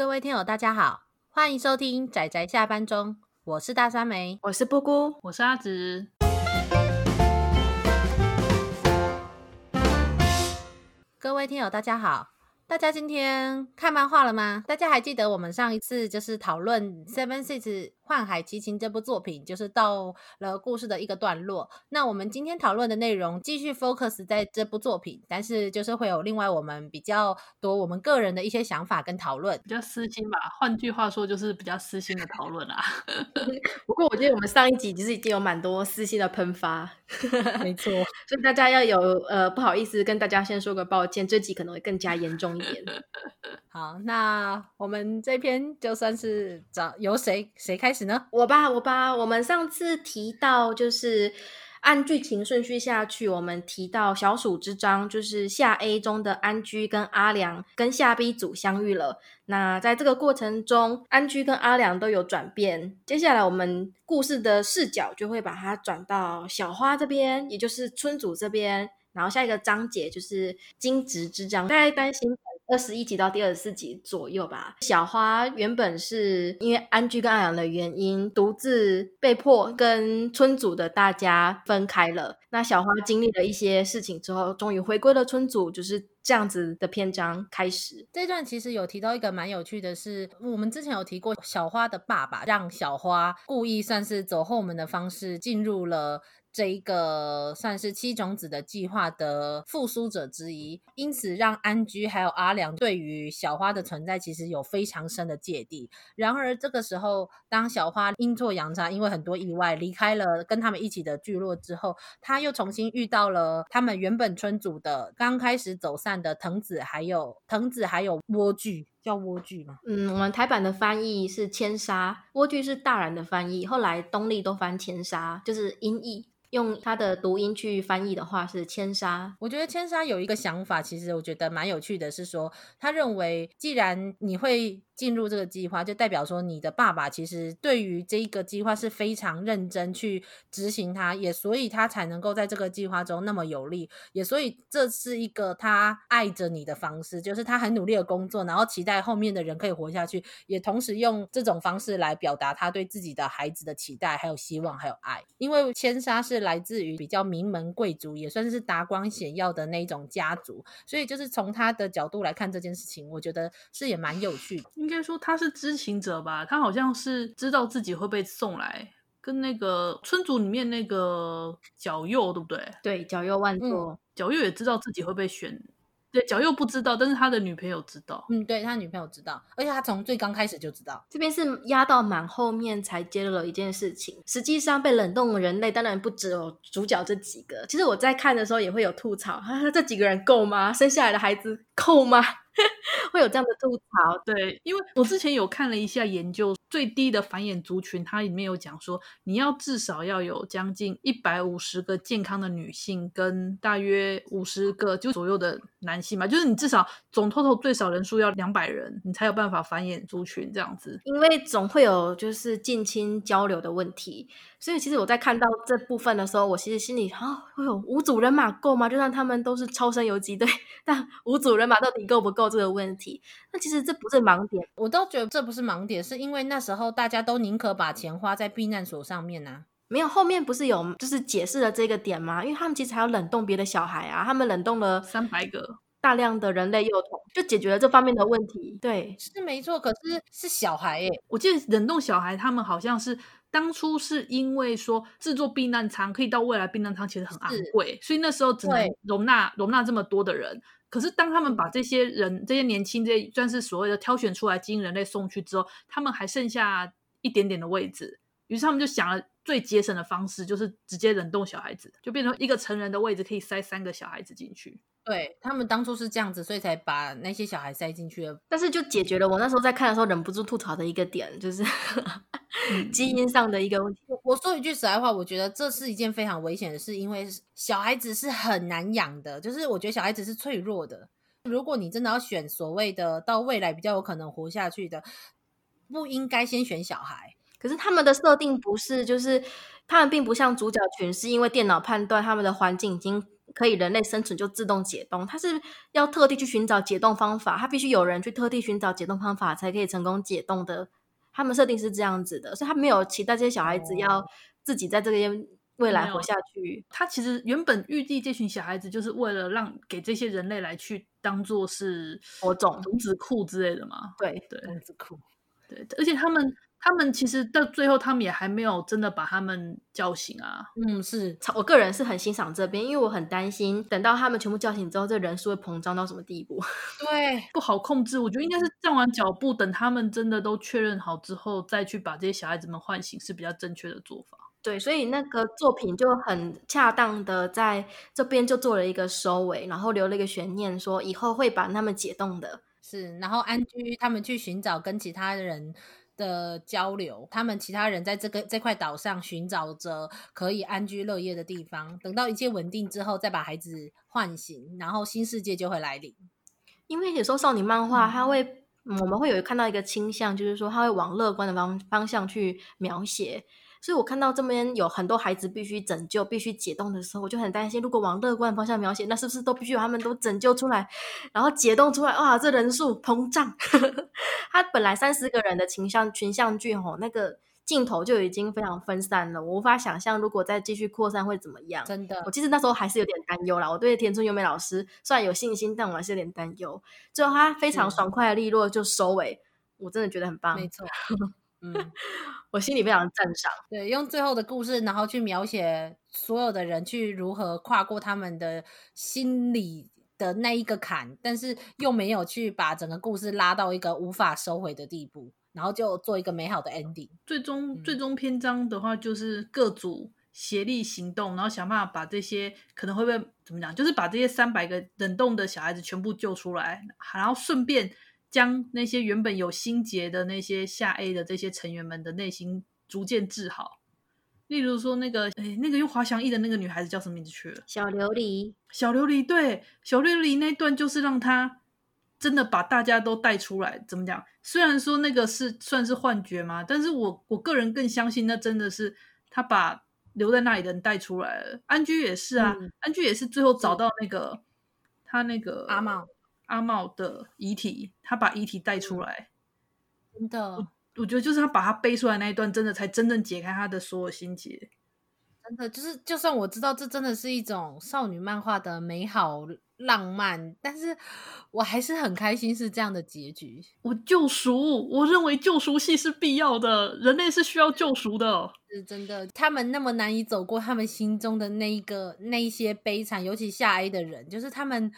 各位听友，大家好，欢迎收听仔仔下班中，我是大三梅，我是布姑，我是阿直。各位听友，大家好。大家今天看漫画了吗？大家还记得我们上一次就是讨论《Seven Seas 幻海奇情》这部作品，就是到了故事的一个段落。那我们今天讨论的内容继续 focus 在这部作品，但是就是会有另外我们比较多我们个人的一些想法跟讨论，比较私心吧。换句话说，就是比较私心的讨论啊。不过我觉得我们上一集其实已经有蛮多私心的喷发，没错。所以大家要有呃不好意思跟大家先说个抱歉，这集可能会更加严重一点。好，那我们这篇就算是找由谁谁开始我吧，我吧。我们上次提到，就是按剧情顺序下去，我们提到小暑之章，就是下 A 中的安居跟阿良跟下 B 组相遇了。那在这个过程中，安居跟阿良都有转变。接下来，我们故事的视角就会把它转到小花这边，也就是村主这边。然后下一个章节就是惊蛰之章，大家担心。二十一集到第二十四集左右吧。小花原本是因为安居跟阿阳的原因，独自被迫跟村组的大家分开了。那小花经历了一些事情之后，终于回归了村组，就是这样子的篇章开始。这段其实有提到一个蛮有趣的是，我们之前有提过，小花的爸爸让小花故意算是走后门的方式进入了。这一个算是七种子的计划的复苏者之一，因此让安居还有阿良对于小花的存在其实有非常深的芥蒂。然而这个时候，当小花阴错阳差，因为很多意外离开了跟他们一起的聚落之后，他又重新遇到了他们原本村组的刚开始走散的藤子，还有藤子还有莴苣，叫莴苣吗？嗯，我们台版的翻译是千沙，莴苣是大然的翻译，后来东立都翻千沙，就是音译。用他的读音去翻译的话是千沙。我觉得千沙有一个想法，其实我觉得蛮有趣的，是说他认为既然你会。进入这个计划，就代表说你的爸爸其实对于这一个计划是非常认真去执行它，也所以他才能够在这个计划中那么有力，也所以这是一个他爱着你的方式，就是他很努力的工作，然后期待后面的人可以活下去，也同时用这种方式来表达他对自己的孩子的期待，还有希望，还有爱。因为千沙是来自于比较名门贵族，也算是达官显要的那种家族，所以就是从他的角度来看这件事情，我觉得是也蛮有趣的。应该说他是知情者吧，他好像是知道自己会被送来，跟那个村组里面那个角右，对不对？对，角右万座，角右也知道自己会被选。对，角右不知道，但是他的女朋友知道。嗯，对，他女朋友知道，而且他从最刚开始就知道。这边是压到蛮后面才揭露了一件事情。实际上被冷冻的人类当然不只有主角这几个。其实我在看的时候也会有吐槽，哈哈，这几个人够吗？生下来的孩子够吗？会有这样的吐槽，对，因为我之前有看了一下研究，最低的繁衍族群，它里面有讲说，你要至少要有将近一百五十个健康的女性，跟大约五十个就左右的男性嘛，就是你至少总 total 最少人数要两百人，你才有办法繁衍族群这样子。因为总会有就是近亲交流的问题。所以其实我在看到这部分的时候，我其实心里啊，会有五组人马够吗？就算他们都是超生游击队，但五组人马到底够不够这个问题？那其实这不是盲点，我都觉得这不是盲点，是因为那时候大家都宁可把钱花在避难所上面呢、啊。没有，后面不是有就是解释了这个点吗？因为他们其实还有冷冻别的小孩啊，他们冷冻了三百个大量的人类幼童，就解决了这方面的问题。对，是没错，可是是小孩耶。我记得冷冻小孩他们好像是。当初是因为说制作避难舱可以到未来避难舱其实很昂贵，所以那时候只能容纳容纳这么多的人。可是当他们把这些人、这些年轻、这些算是所谓的挑选出来精英人类送去之后，他们还剩下一点点的位置，于是他们就想了最节省的方式，就是直接冷冻小孩子，就变成一个成人的位置可以塞三个小孩子进去。对，他们当初是这样子，所以才把那些小孩塞进去了。但是就解决了我那时候在看的时候忍不住吐槽的一个点，就是 基因上的一个问题。我说一句实在话，我觉得这是一件非常危险的事，因为小孩子是很难养的。就是我觉得小孩子是脆弱的。如果你真的要选所谓的到未来比较有可能活下去的，不应该先选小孩。可是他们的设定不是，就是他们并不像主角群，是因为电脑判断他们的环境已经。可以人类生存就自动解冻，它是要特地去寻找解冻方法，它必须有人去特地寻找解冻方法才可以成功解冻的。他们设定是这样子的，所以他没有期待这些小孩子要自己在这个未来活下去。他其实原本预计这群小孩子就是为了让给这些人类来去当做是火种、种子库之类的嘛。对对，种子库。对，而且他们。他们其实到最后，他们也还没有真的把他们叫醒啊。嗯，是我个人是很欣赏这边，因为我很担心，等到他们全部叫醒之后，这人数会膨胀到什么地步？对，不好控制。我觉得应该是站完脚步，等他们真的都确认好之后，再去把这些小孩子们唤醒，是比较正确的做法。对，所以那个作品就很恰当的在这边就做了一个收尾，然后留了一个悬念，说以后会把他们解冻的。是，然后安居他们去寻找跟其他人。的交流，他们其他人在这个这块岛上寻找着可以安居乐业的地方，等到一切稳定之后，再把孩子唤醒，然后新世界就会来临。因为有时候少女漫画，它会、嗯、我们会有看到一个倾向，就是说它会往乐观的方方向去描写。所以我看到这边有很多孩子必须拯救、必须解冻的时候，我就很担心，如果往乐观方向描写，那是不是都必须把他们都拯救出来，然后解冻出来？哇，这人数膨胀！他本来三十个人的群像群像剧吼，那个镜头就已经非常分散了，我无法想象如果再继续扩散会怎么样。真的，我其实那时候还是有点担忧啦。我对田村优美老师虽然有信心，但我还是有点担忧。最后他非常爽快利落就收尾，我真的觉得很棒。没错。嗯，我心里非常赞赏。对，用最后的故事，然后去描写所有的人去如何跨过他们的心里的那一个坎，但是又没有去把整个故事拉到一个无法收回的地步，然后就做一个美好的 ending。最终，最终篇章的话，就是各组协力行动，然后想办法把这些可能会被怎么讲，就是把这些三百个冷冻的小孩子全部救出来，然后顺便。将那些原本有心结的那些下 A 的这些成员们的内心逐渐治好。例如说，那个诶那个用滑翔翼的那个女孩子叫什么名字去了？小琉璃。小琉璃，对，小琉璃那段就是让她真的把大家都带出来。怎么讲？虽然说那个是算是幻觉嘛，但是我我个人更相信那真的是她把留在那里的人带出来了。安居也是啊，嗯、安居也是最后找到那个他那个阿茂。阿茂的遗体，他把遗体带出来，真的我，我觉得就是他把他背出来那一段，真的才真正解开他的所有心结。真的，就是就算我知道这真的是一种少女漫画的美好浪漫，但是我还是很开心是这样的结局。我救赎，我认为救赎戏是必要的，人类是需要救赎的。是真的，他们那么难以走过他们心中的那一个那一些悲惨，尤其下 A 的人，就是他们。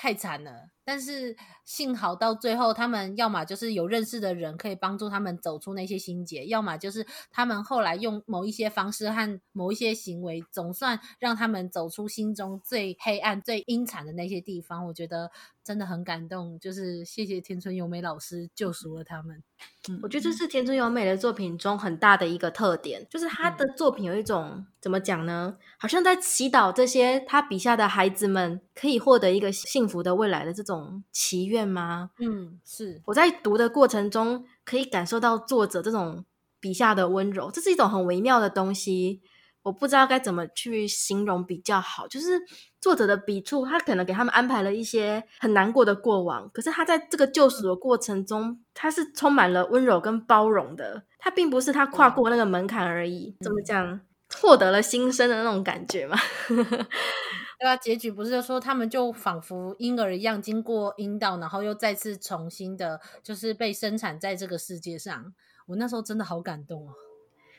太惨了，但是幸好到最后，他们要么就是有认识的人可以帮助他们走出那些心结，要么就是他们后来用某一些方式和某一些行为，总算让他们走出心中最黑暗、最阴惨的那些地方。我觉得真的很感动，就是谢谢田村由美老师救赎了他们。嗯，我觉得这是田村由美的作品中很大的一个特点，就是他的作品有一种，嗯，怎么讲呢？好像在祈祷这些他笔下的孩子们可以获得一个幸福的未来的这种祈愿吗？嗯，是。我在读的过程中可以感受到作者这种笔下的温柔，这是一种很微妙的东西。我不知道该怎么去形容比较好，就是作者的笔触，他可能给他们安排了一些很难过的过往，可是他在这个救赎的过程中，他是充满了温柔跟包容的。他并不是他跨过那个门槛而已，怎么讲，获得了新生的那种感觉嘛？对啊，结局不是就说他们就仿佛婴儿一样，经过阴道，然后又再次重新的，就是被生产在这个世界上。我那时候真的好感动啊！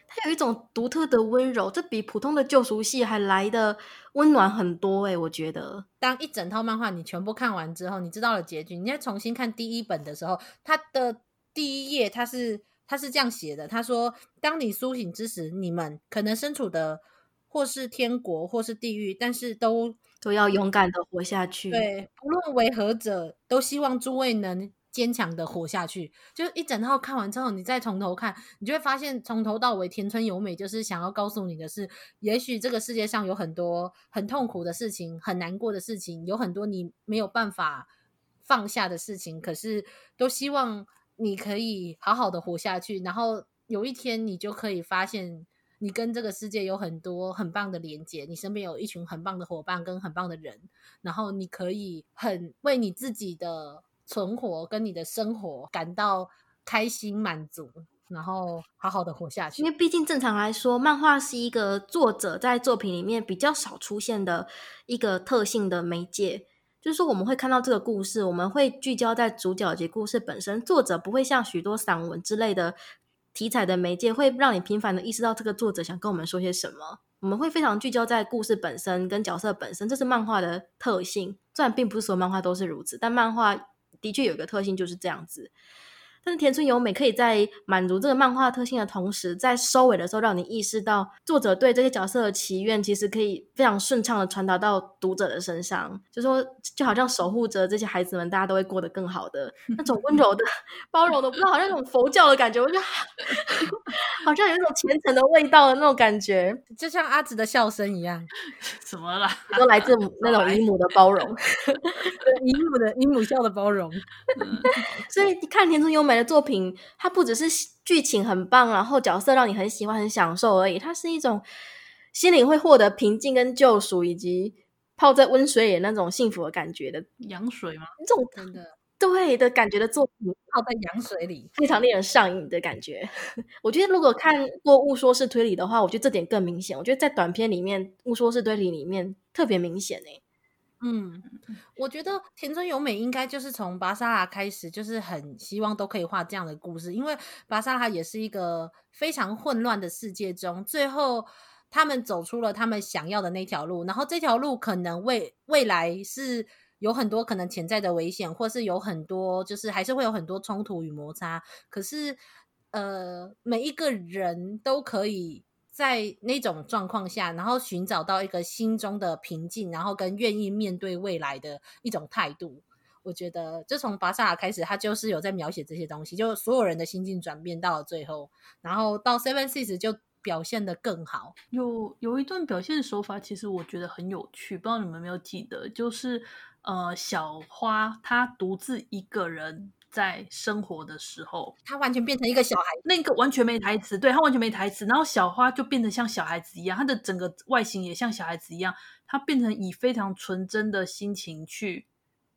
它有一种独特的温柔，这比普通的救赎戏还来的温暖很多诶，我觉得。当一整套漫画你全部看完之后，你知道了结局，你再重新看第一本的时候，它的第一页它是它是这样写的，他说：“当你苏醒之时，你们可能身处的或是天国，或是地狱，但是都都要勇敢的活下去。对，不论为何者，都希望诸位能。”坚强的活下去，就是一整套看完之后，你再从头看，你就会发现从头到尾，田村由美就是想要告诉你的是，也许这个世界上有很多很痛苦的事情，很难过的事情，有很多你没有办法放下的事情，可是都希望你可以好好的活下去，然后有一天你就可以发现你跟这个世界有很多很棒的连接，你身边有一群很棒的伙伴跟很棒的人，然后你可以很为你自己的存活跟你的生活感到开心满足，然后好好的活下去。因为毕竟正常来说，漫画是一个作者在作品里面比较少出现的一个特性的媒介。就是说，我们会看到这个故事，我们会聚焦在主角及故事本身。作者不会像许多散文之类的题材的媒介，会让你频繁的意识到这个作者想跟我们说些什么。我们会非常聚焦在故事本身跟角色本身，这是漫画的特性。虽然并不是所有漫画都是如此，但漫画的确有一个特性就是这样子。但是田村由美可以在满足这个漫画特性的同时，在收尾的时候让你意识到，作者对这些角色的祈愿其实可以非常顺畅的传达到读者的身上，就说就好像守护着这些孩子们，大家都会过得更好的 那种温柔的、包容的，不知道好像那种佛教的感觉，我觉得 好像有一种虔诚的味道的那种感觉，就像阿紫的笑声一样。什么啦？都来自那种姨母的包容，姨母的姨母笑的包容。所以你看田村由美。的作品，它不只是剧情很棒，然后角色让你很喜欢、很享受而已。它是一种心灵会获得平静跟救赎，以及泡在温水里那种幸福的感觉的羊水吗？这种真的对的感觉的作品，泡在羊水里，非常令人上瘾的感觉。我觉得如果看过《误说式推理》的话，我觉得这点更明显。我觉得在短片里面，《误说式推理》里面特别明显诶。嗯，我觉得田村由美应该就是从芭莎拉开始，就是很希望都可以画这样的故事，因为芭莎拉也是一个非常混乱的世界中，最后他们走出了他们想要的那条路，然后这条路可能未未来是有很多可能潜在的危险，或是有很多就是还是会有很多冲突与摩擦，可是呃，每一个人都可以。在那种状况下，然后寻找到一个心中的平静，然后跟愿意面对未来的一种态度，我觉得就从巴萨拉开始，他就是有在描写这些东西，就所有人的心境转变到了最后，然后到 Seven Six 就表现的更好。有有一段表现手法，其实我觉得很有趣，不知道你们有没有记得，就是呃，小花她独自一个人。在生活的时候，他完全变成一个小孩，那个完全没台词，对，他完全没台词。然后小花就变得像小孩子一样，他的整个外形也像小孩子一样，他变成以非常纯真的心情去。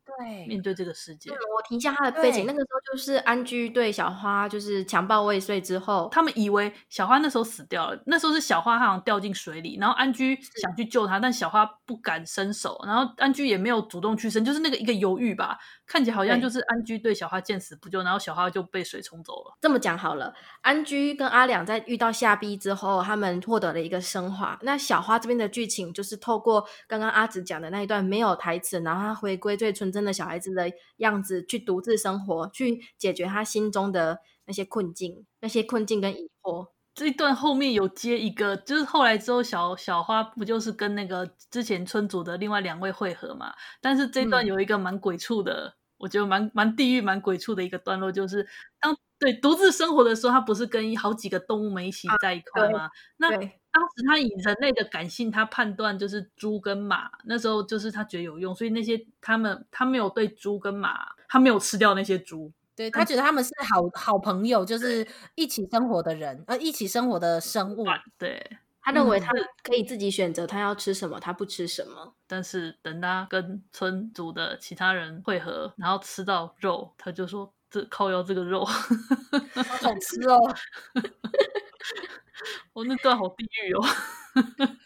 对，面对这个世界，我提一下他的背景。那个时候就是安居对小花就是强暴未遂之后，他们以为小花那时候死掉了。那时候是小花好像掉进水里，然后安居想去救她，但小花不敢伸手，然后安居也没有主动去伸，就是那个一个犹豫吧。看起来好像就是安居对小花见死不救，然后小花就被水冲走了。这么讲好了，安居跟阿两在遇到下逼之后，他们获得了一个升华。那小花这边的剧情就是透过刚刚阿紫讲的那一段没有台词，然后他回归最纯真的小孩子的样子，去独自生活，去解决他心中的那些困境、那些困境跟疑惑。这一段后面有接一个，就是后来之后小小花不就是跟那个之前村主的另外两位会合嘛？但是这一段有一个蛮鬼畜的，嗯、我觉得蛮蛮地狱、蛮鬼畜的一个段落，就是当对独自生活的时候，他不是跟好几个动物们一起在一块吗？啊、那当时他以人类的感性，他判断就是猪跟马，那时候就是他觉得有用，所以那些他们他没有对猪跟马，他没有吃掉那些猪。对，他觉得他们是好好朋友，就是一起生活的人，呃，一起生活的生物。对，他认为他可以自己选择他要吃什么，他不吃什么。但是等他跟村族的其他人会合，然后吃到肉，他就说：“这靠要这个肉好吃哦。”我那段好地狱哦。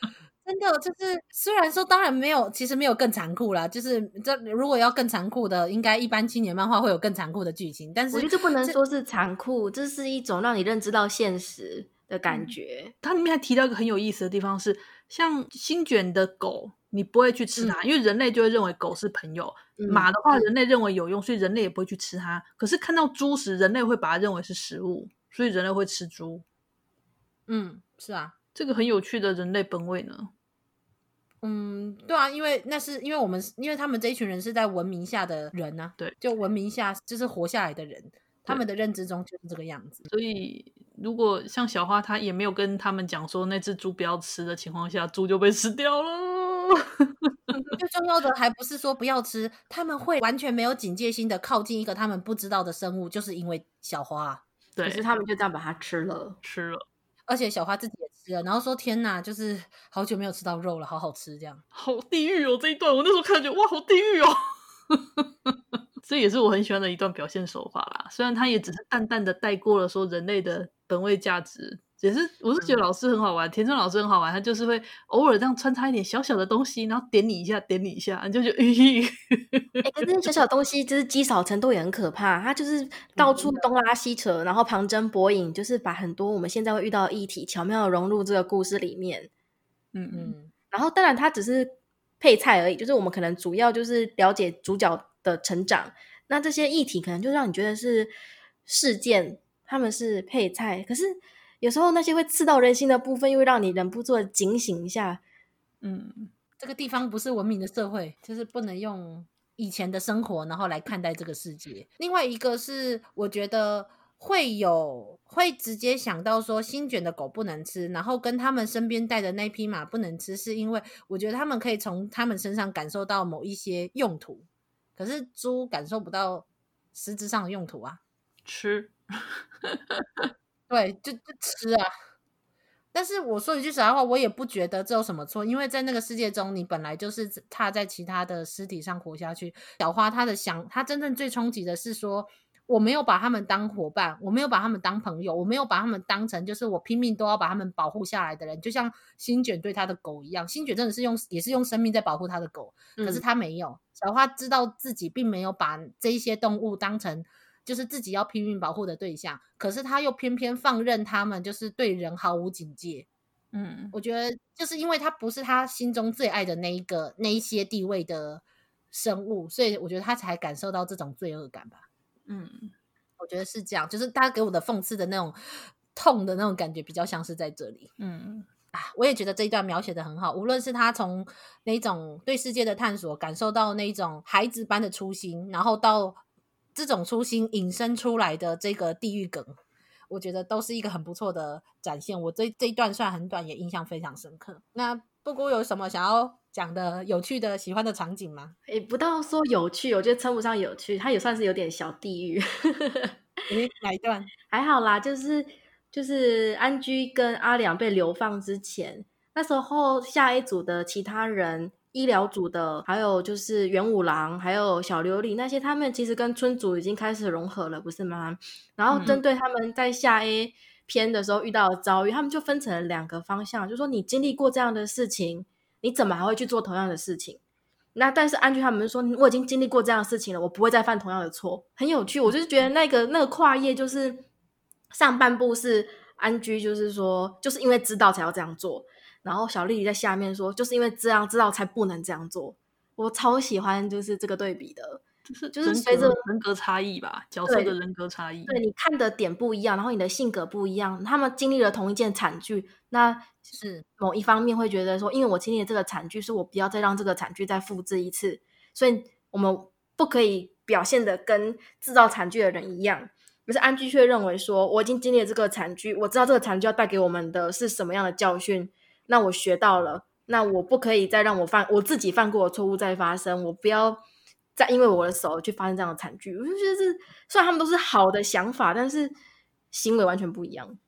真的就是，虽然说当然没有，其实没有更残酷啦。就是这如果要更残酷的，应该一般青年漫画会有更残酷的剧情。但是我觉得这不能说是残酷，这是一种让你认知到现实的感觉。嗯、它里面还提到一个很有意思的地方是，像新卷的狗，你不会去吃它，嗯、因为人类就会认为狗是朋友。嗯、马的话，人类认为有用，所以人类也不会去吃它。可是看到猪时，人类会把它认为是食物，所以人类会吃猪。嗯，是啊，这个很有趣的人类本位呢。嗯，对啊，因为那是因为我们，因为他们这一群人是在文明下的人呢、啊，对，就文明下就是活下来的人，他们的认知中就是这个样子。所以，如果像小花，她也没有跟他们讲说那只猪不要吃的情况下，猪就被吃掉了。最重要的还不是说不要吃，他们会完全没有警戒心的靠近一个他们不知道的生物，就是因为小花。对，可是他们就这样把它吃了，吃了，而且小花自己也吃。了，然后说天哪，就是好久没有吃到肉了，好好吃这样。好地狱哦！这一段我那时候看着，哇，好地狱哦！这也是我很喜欢的一段表现手法啦。虽然他也只是淡淡的带过了说人类的本位价值。也是，我是觉得老师很好玩，嗯、田中老师很好玩，他就是会偶尔这样穿插一点小小的东西，然后点你一下，点你一下，你就觉得，哎、欸，可是小小的东西就是积少成多也很可怕，他就是到处东拉西扯，嗯、然后旁征博引，就是把很多我们现在会遇到的议题巧妙的融入这个故事里面。嗯嗯，然后当然他只是配菜而已，就是我们可能主要就是了解主角的成长，那这些议题可能就让你觉得是事件，他们是配菜，可是。有时候那些会刺到人心的部分，又会让你忍不住的警醒一下。嗯，这个地方不是文明的社会，就是不能用以前的生活，然后来看待这个世界。另外一个是，我觉得会有会直接想到说，新卷的狗不能吃，然后跟他们身边带的那匹马不能吃，是因为我觉得他们可以从他们身上感受到某一些用途，可是猪感受不到实质上的用途啊，吃。对，就就吃啊！但是我说一句实在话，我也不觉得这有什么错，因为在那个世界中，你本来就是踏在其他的尸体上活下去。小花她的想，她真正最冲击的是说，我没有把他们当伙伴，我没有把他们当朋友，我没有把他们当成就是我拼命都要把他们保护下来的人，就像新卷对他的狗一样，新卷真的是用也是用生命在保护他的狗，可是他没有。嗯、小花知道自己并没有把这一些动物当成。就是自己要拼命保护的对象，可是他又偏偏放任他们，就是对人毫无警戒。嗯，我觉得就是因为他不是他心中最爱的那一个那一些地位的生物，所以我觉得他才感受到这种罪恶感吧。嗯，我觉得是这样，就是他给我的讽刺的那种痛的那种感觉，比较像是在这里。嗯啊，我也觉得这一段描写的很好，无论是他从那种对世界的探索，感受到那种孩子般的初心，然后到。这种初心引申出来的这个地狱梗，我觉得都是一个很不错的展现。我这这一段算很短，也印象非常深刻。那布谷有什么想要讲的有趣的、喜欢的场景吗？也不到说有趣，我觉得称不上有趣，它也算是有点小地狱。诶，哪一段？还好啦，就是就是安居跟阿良被流放之前，那时候下一组的其他人。医疗组的，还有就是元五郎，还有小琉璃那些，他们其实跟村组已经开始融合了，不是吗？然后针对他们在下 A 篇的时候遇到的遭遇，嗯、他们就分成了两个方向，就说你经历过这样的事情，你怎么还会去做同样的事情？那但是安居他们说，我已经经历过这样的事情了，我不会再犯同样的错。很有趣，我就是觉得那个那个跨页，就是上半部是安居，就是说就是因为知道才要这样做。然后小丽在下面说，就是因为这样知道才不能这样做。我超喜欢就是这个对比的，就是就是随着人格差异吧，角色的人格差异。对，你看的点不一样，然后你的性格不一样。他们经历了同一件惨剧，那是某一方面会觉得说，因为我经历了这个惨剧，是我不要再让这个惨剧再复制一次，所以我们不可以表现的跟制造惨剧的人一样。可是安居却认为说，我已经经历了这个惨剧，我知道这个惨剧要带给我们的是什么样的教训。那我学到了，那我不可以再让我犯我自己犯过的错误再发生，我不要再因为我的手去发生这样的惨剧。我就觉得是，虽然他们都是好的想法，但是行为完全不一样。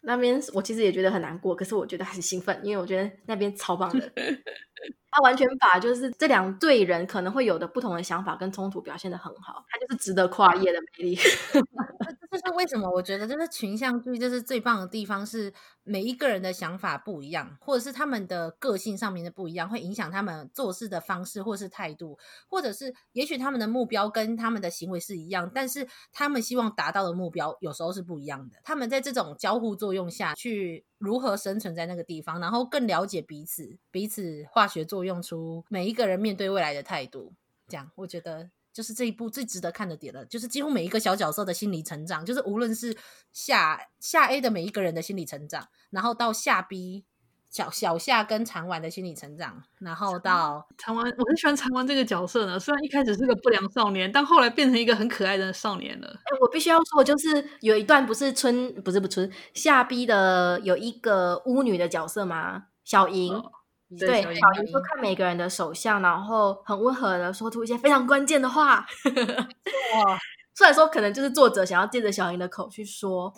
那边我其实也觉得很难过，可是我觉得很兴奋，因为我觉得那边超棒的。他完全把就是这两队人可能会有的不同的想法跟冲突表现的很好，他就是值得跨越的魅力。这是为什么？我觉得这个群像剧就是最棒的地方，是每一个人的想法不一样，或者是他们的个性上面的不一样，会影响他们做事的方式，或是态度，或者是也许他们的目标跟他们的行为是一样，但是他们希望达到的目标有时候是不一样的。他们在这种交互作用下去如何生存在那个地方，然后更了解彼此，彼此化学作用出每一个人面对未来的态度。这样，我觉得。就是这一部最值得看的点了，就是几乎每一个小角色的心理成长，就是无论是下下 A 的每一个人的心理成长，然后到下 B 小小夏跟长丸的心理成长，然后到长丸，我很喜欢长丸这个角色呢。虽然一开始是个不良少年，但后来变成一个很可爱的少年了。欸，我必须要说，就是有一段不是春不是不春夏逼的有一个巫女的角色吗？小莹。哦对，小莹说看每个人的手相，然后很温和的说出一些非常关键的话。哇，虽然说可能就是作者想要借着小莹的口去说，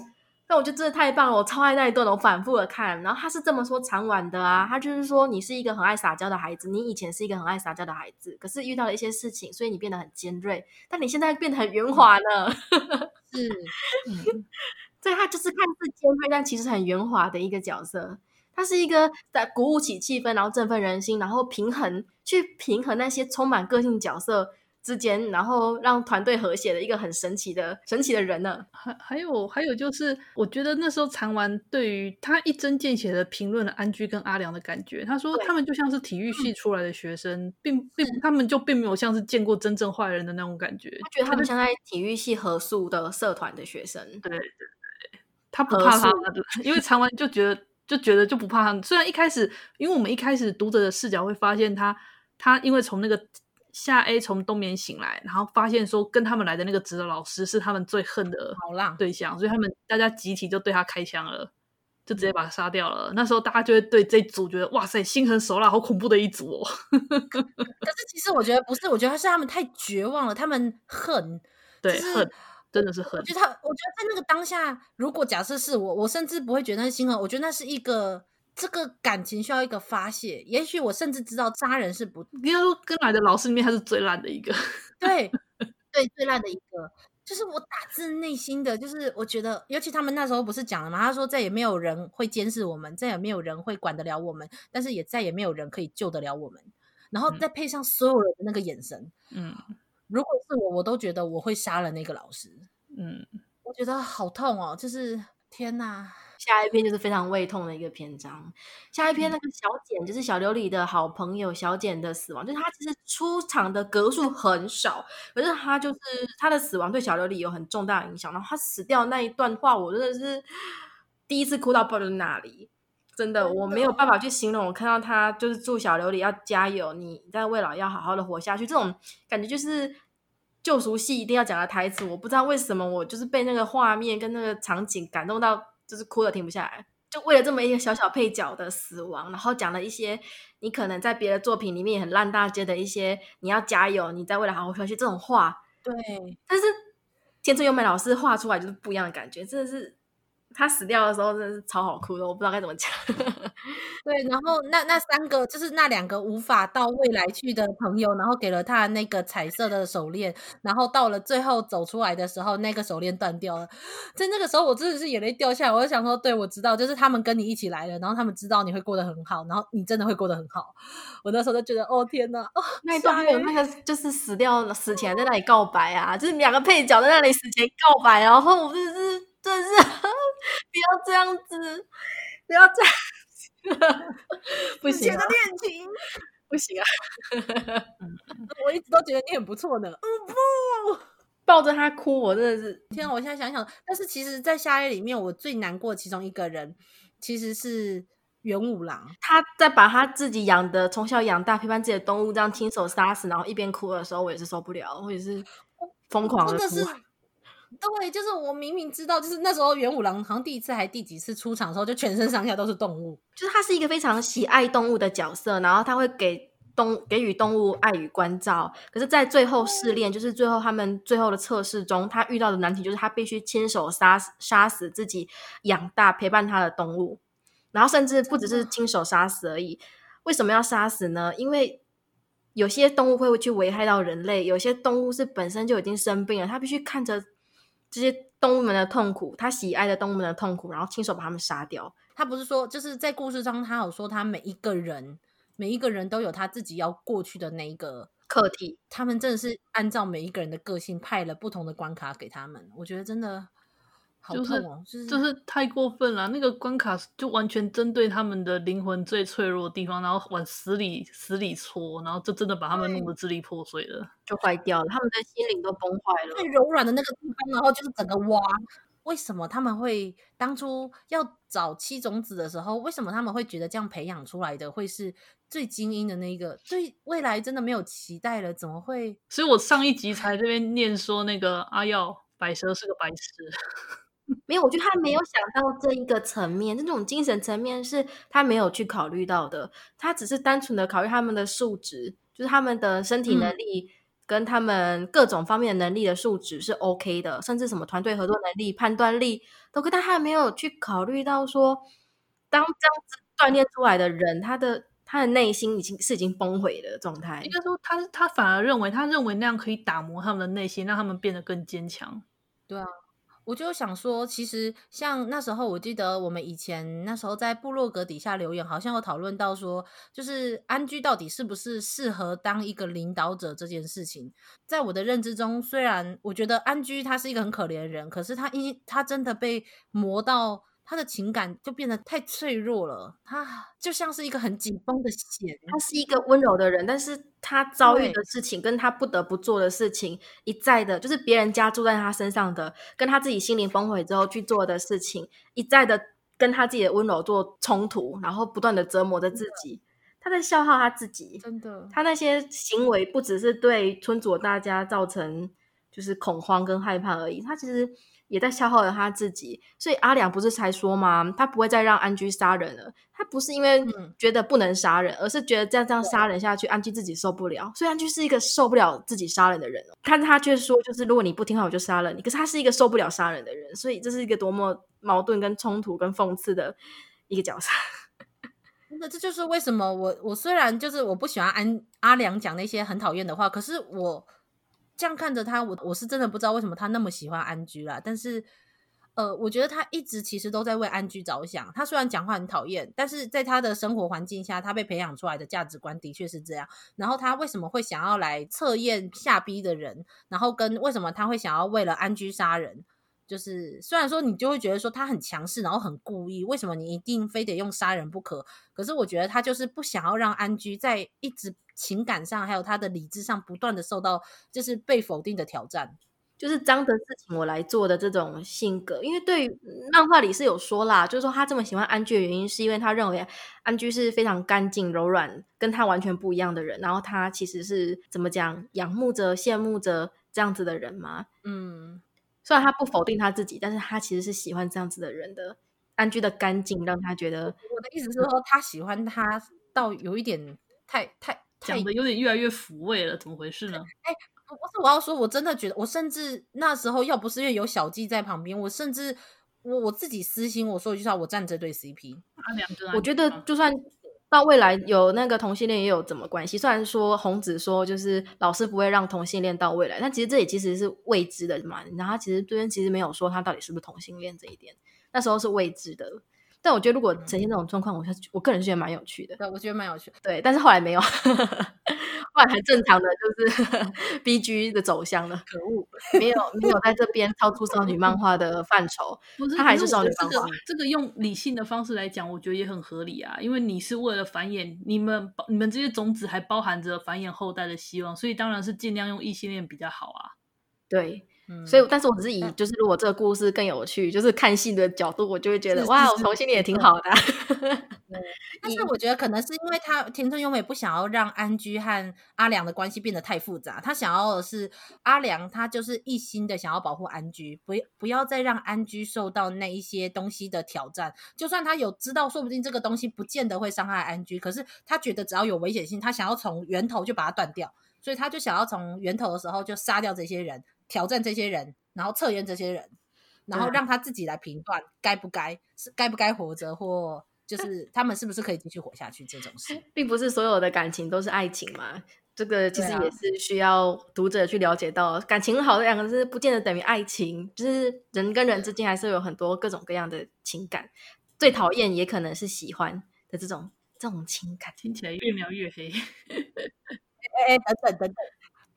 但我觉得真的太棒了，我超爱那一段，我反复的看。然后他是这么说长晚的啊，他就是说你是一个很爱撒娇的孩子，你以前是一个很爱撒娇的孩子，可是遇到了一些事情，所以你变得很尖锐，但你现在变得很圆滑了。是，嗯，所以他就是看似尖锐，但其实很圆滑的一个角色。他是一个在鼓舞起气氛，然后振奋人心，然后平衡去平衡那些充满个性角色之间，然后让团队和谐的一个很神奇的神奇的人呢。还还有还有就是，我觉得那时候长丸对于他一针见血的评论了安居跟阿良的感觉。他说他们就像是体育系出来的学生，嗯、并并他们就并没有像是见过真正坏人的那种感觉。他觉得他们像在体育系合宿的社团的学生。对对对，他不怕他们，因为长丸就觉得。就觉得就不怕他们，虽然一开始，因为我们一开始读者的视角会发现他，他因为从那个夏 A 从冬眠醒来，然后发现说跟他们来的那个指导老师是他们最恨的好浪对象，所以他们大家集体就对他开枪了，就直接把他杀掉了。那时候大家就会对这一组觉得哇塞，心狠手辣，好恐怖的一组哦。可是其实我觉得不是，我觉得是他们太绝望了，他们恨，对、就是、恨。真的是恨，就他，我觉得在那个当下，如果假设是我，我甚至不会觉得那是心狠，我觉得那是一个这个感情需要一个发泄。也许我甚至知道渣人是不，应该说跟来的老师里面他是最烂的一个，对对，最烂的一个，就是我打自内心的，就是我觉得，尤其他们那时候不是讲了吗？他说再也没有人会监视我们，再也没有人会管得了我们，但是也再也没有人可以救得了我们。然后再配上所有人的那个眼神，嗯。如果是我，我都觉得我会杀了那个老师。嗯，我觉得好痛哦，就是天哪！下一篇就是非常胃痛的一个篇章。下一篇那个小简，就是小琉璃的好朋友小简的死亡，就是他其实出场的格数很少，可是他就是他的死亡对小琉璃有很重大的影响。然后他死掉那一段话，我真的是第一次哭到爆在那里。真的，我没有办法去形容。我看到他就是祝小琉璃要加油，你在未来要好好的活下去，这种感觉就是救赎戏一定要讲的台词。我不知道为什么，我就是被那个画面跟那个场景感动到，就是哭的停不下来。就为了这么一个小小配角的死亡，然后讲了一些你可能在别的作品里面也很烂大街的一些，你要加油，你在未来好好学习这种话。对，但是天村优美老师画出来就是不一样的感觉，真的是。他死掉的时候真的是超好哭的，我不知道该怎么讲。对，然后那那三个就是那两个无法到未来去的朋友，然后给了他那个彩色的手链，然后到了最后走出来的时候，那个手链断掉了。在那个时候，我真的是眼泪掉下来。我就想说，对，我知道，就是他们跟你一起来了，然后他们知道你会过得很好，然后你真的会过得很好。我那时候就觉得，哦天哪，哦，那一段还有那个就是死掉死前在那里告白啊，就是两个配角在那里死前告白，然后我就是。真是 不要这样子，不要这样子，不行、啊。的恋情不行啊！我一直都觉得你很不错呢。嗯，不，抱着他哭，我真的是天啊！我现在想想，但是其实，在夏夜里面，我最难过其中一个人，其实是元五郎。他在把他自己养的、从小养大、陪伴自己的动物这样亲手杀死，然后一边哭的时候，我也是受不了，我也是疯狂的哭。对，就是我明明知道，就是那时候元五郎好像第一次还第几次出场的时候，就全身上下都是动物。就是他是一个非常喜爱动物的角色，然后他会给动给予动物爱与关照。可是，在最后试炼，就是最后他们最后的测试中，他遇到的难题就是他必须亲手杀死杀死自己养大陪伴他的动物，然后甚至不只是亲手杀死而已。为什么要杀死呢？因为有些动物会去危害到人类，有些动物是本身就已经生病了，他必须看着。这些动物们的痛苦，他喜爱的动物们的痛苦，然后亲手把他们杀掉。他不是说，就是在故事中，他有说他每一个人，每一个人都有他自己要过去的那一个课题。他们真的是按照每一个人的个性派了不同的关卡给他们。我觉得真的。好痛哦，就是就是太过分了。那个关卡就完全针对他们的灵魂最脆弱的地方，然后往死里死里戳，然后就真的把他们弄得支离破碎了，就坏掉了，他们的心灵都崩坏了。最柔软的那个地方，然后就是整个挖。为什么他们会当初要找七种子的时候，为什么他们会觉得这样培养出来的会是最精英的那个？对未来真的没有期待了，怎么会？所以我上一集才这边念说那个阿耀白蛇是个白痴。没有，我觉得他没有想到这一个层面，这种精神层面是他没有去考虑到的。他只是单纯的考虑他们的素质，就是他们的身体能力跟他们各种方面的能力的数值是 OK 的，甚至什么团队合作能力、判断力都跟他还没有去考虑到说，当这样子锻炼出来的人，他的他的内心已经是已经崩毁的状态。应该说他，他他反而认为，他认为那样可以打磨他们的内心，让他们变得更坚强。对啊。我就想说，其实像那时候，我记得我们以前那时候在部落格底下留言，好像有讨论到说，就是安居到底是不是适合当一个领导者这件事情。在我的认知中，虽然我觉得安居他是一个很可怜的人，可是他因他真的被磨到。他的情感就变得太脆弱了，他就像是一个很紧绷的弦。他是一个温柔的人，但是他遭遇的事情跟他不得不做的事情，一再的，就是别人加注在他身上的，跟他自己心灵崩溃之后去做的事情，一再的跟他自己的温柔做冲突，然后不断的折磨着自己。他在消耗他自己，真的。他那些行为不只是对村佐大家造成就是恐慌跟害怕而已，他其实。也在消耗了他自己，所以阿良不是才说吗？他不会再让安居杀人了。他不是因为觉得不能杀人，嗯、而是觉得这样这样杀人下去，安居自己受不了。所以安居是一个受不了自己杀人的人，但他却说，就是如果你不听话，我就杀了你。可是他是一个受不了杀人的人，所以这是一个多么矛盾、跟冲突、跟讽刺的一个角色。那这就是为什么我我虽然就是我不喜欢安阿良讲那些很讨厌的话，可是我。这样看着他，我我是真的不知道为什么他那么喜欢安居啦。但是，呃，我觉得他一直其实都在为安居着想。他虽然讲话很讨厌，但是在他的生活环境下，他被培养出来的价值观的确是这样。然后他为什么会想要来测验下逼的人？然后跟为什么他会想要为了安居杀人？就是虽然说你就会觉得说他很强势，然后很故意，为什么你一定非得用杀人不可？可是我觉得他就是不想要让安居在一直情感上还有他的理智上不断的受到就是被否定的挑战，就是脏的事情我来做的这种性格。因为对于漫画里是有说啦，就是说他这么喜欢安居的原因是因为他认为安居是非常干净柔软，跟他完全不一样的人。然后他其实是怎么讲，仰慕着、羡慕着这样子的人嘛。嗯。虽然他不否定他自己，但是他其实是喜欢这样子的人的。安居的干净让他觉得，我的意思是说，他喜欢他到有一点太太讲的有点越来越抚慰了，怎么回事呢？哎，不是我要说，我真的觉得，我甚至那时候要不是因为有小纪在旁边，我甚至我我自己私心我说一句话，我站这对 CP。啊，两个，我觉得就算。到未来有那个同性恋也有怎么关系？虽然说红子说就是老师不会让同性恋到未来，但其实这也其实是未知的嘛。然后他其实这边其实没有说他到底是不是同性恋这一点，那时候是未知的。但我觉得如果呈现这种状况，我我个人是觉得蛮有趣的。对，我觉得蛮有趣的。对，但是后来没有。后来很正常的，就是 B G 的走向了。可恶，没有没有在这边超出少女漫画的范畴。不是，它还是少女漫画。这个用理性的方式来讲，我觉得也很合理啊。因为你是为了繁衍，你们你们这些种子还包含着繁衍后代的希望，所以当然是尽量用异性恋比较好啊。对。所以，但是我只是以就是如果这个故事更有趣，就是看戏的角度，我就会觉得哇，我同性恋也挺好的。但是我觉得可能是因为他田村优美不想要让安居和阿良的关系变得太复杂，他想要的是阿良他就是一心的想要保护安居，不不要再让安居受到那一些东西的挑战。就算他有知道，说不定这个东西不见得会伤害安居，可是他觉得只要有危险性，他想要从源头就把它断掉，所以他就想要从源头的时候就杀掉这些人。挑战这些人，然后测验这些人，然后让他自己来评断该不该是该不该活着，或就是他们是不是可以继续活下去这种事，并不是所有的感情都是爱情嘛。这个其实也是需要读者去了解到，感情好的两个字不见得等于爱情，就是人跟人之间还是有很多各种各样的情感。最讨厌也可能是喜欢的这种这种情感，听起来越描越黑。哎哎，等等等等。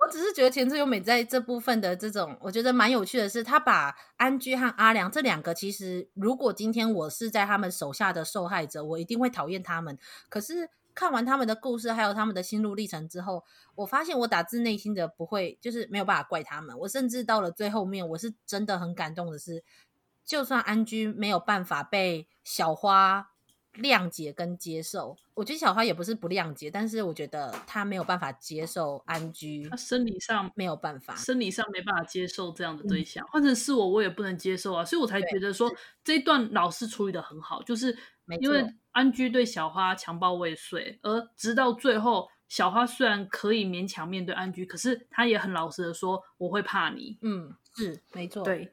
我只是觉得田村优美在这部分的这种，我觉得蛮有趣的是，他把安居和阿良这两个，其实如果今天我是在他们手下的受害者，我一定会讨厌他们。可是看完他们的故事，还有他们的心路历程之后，我发现我打自内心的不会，就是没有办法怪他们。我甚至到了最后面，我是真的很感动的是，就算安居没有办法被小花。谅解跟接受，我觉得小花也不是不谅解，但是我觉得她没有办法接受安居，她生理上没有办法，生理上没办法接受这样的对象，换、嗯、成是我，我也不能接受啊，所以我才觉得说这一段老师处理的很好，就是因为安居对小花强暴未遂，而直到最后，小花虽然可以勉强面对安居，可是她也很老实的说，我会怕你，嗯，是没错，对，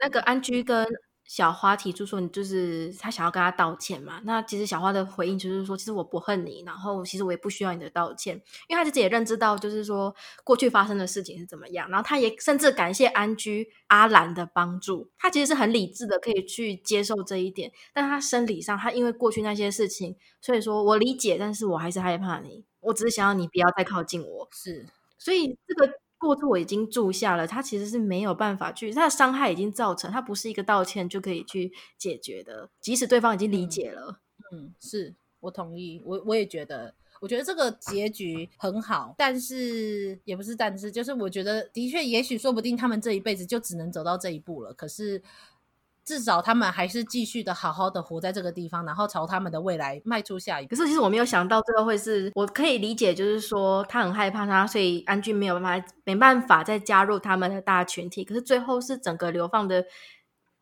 那个安居跟。小花提出说，你就是他想要跟他道歉嘛。那其实小花的回应就是说，其实我不恨你，然后其实我也不需要你的道歉，因为他自己也认知到，就是说过去发生的事情是怎么样。然后他也甚至感谢安居阿兰的帮助，他其实是很理智的，可以去接受这一点。但他生理上，他因为过去那些事情，所以说我理解，但是我还是害怕你，我只是想要你不要再靠近我。是，所以这个。过错已经住下了，他其实是没有办法去，他的伤害已经造成，他不是一个道歉就可以去解决的。即使对方已经理解了，嗯，嗯，是我同意，我我也觉得，我觉得这个结局很好，但是也不是，但是就是我觉得的确，也许说不定他们这一辈子就只能走到这一步了。可是。至少他们还是继续的好好的活在这个地方，然后朝他们的未来迈出下一步。可是其实我没有想到最后会是，我可以理解，就是说他很害怕他，所以安居没有办法，没办法再加入他们的大群体。可是最后是整个流放的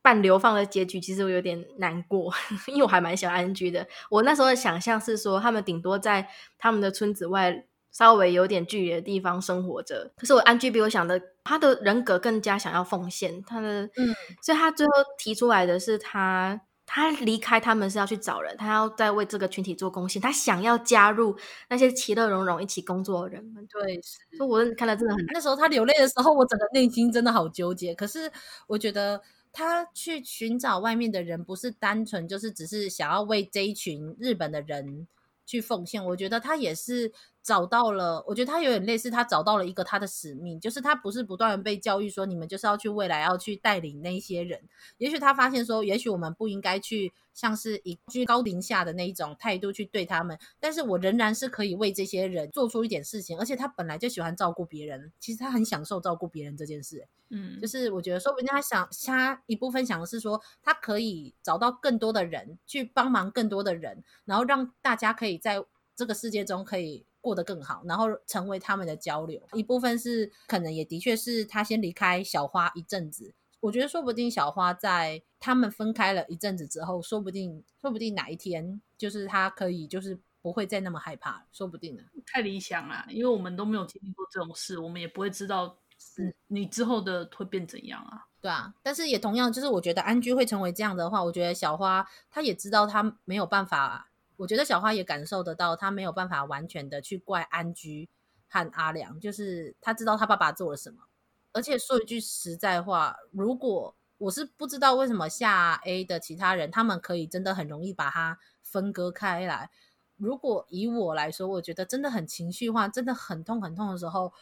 半流放的结局，其实我有点难过，因为我还蛮喜欢安居的。我那时候的想象是说，他们顶多在他们的村子外。稍微有点距离的地方生活着，可是我安居比我想的，他的人格更加想要奉献，他的，嗯，所以他最后提出来的是他，他离开他们是要去找人，他要在为这个群体做贡献，他想要加入那些其乐融融一起工作的人们。对，所以我看到真的很，那时候他流泪的时候，我整个内心真的好纠结。可是我觉得他去寻找外面的人，不是单纯就是只是想要为这一群日本的人去奉献，我觉得他也是。找到了，我觉得他有点类似，他找到了一个他的使命，就是他不是不断的被教育说，你们就是要去未来要去带领那些人。也许他发现说，也许我们不应该去像是以居高临下的那一种态度去对他们，但是我仍然是可以为这些人做出一点事情。而且他本来就喜欢照顾别人，其实他很享受照顾别人这件事。嗯，就是我觉得说不定他想，他一部分想的是说，他可以找到更多的人去帮忙更多的人，然后让大家可以在这个世界中可以。过得更好，然后成为他们的交流。一部分是可能也的确是他先离开小花一阵子，我觉得说不定小花在他们分开了一阵子之后，说不定说不定哪一天就是他可以就是不会再那么害怕，说不定呢。太理想了，因为我们都没有经历过这种事，我们也不会知道是你之后的会变怎样啊。对啊，但是也同样就是我觉得安居会成为这样的话，我觉得小花她也知道她没有办法。我觉得小花也感受得到，她没有办法完全的去怪安居和阿良，就是她知道她爸爸做了什么。而且说一句实在话，如果我是不知道为什么下 A 的其他人，他们可以真的很容易把它分割开来。如果以我来说，我觉得真的很情绪化，真的很痛很痛的时候。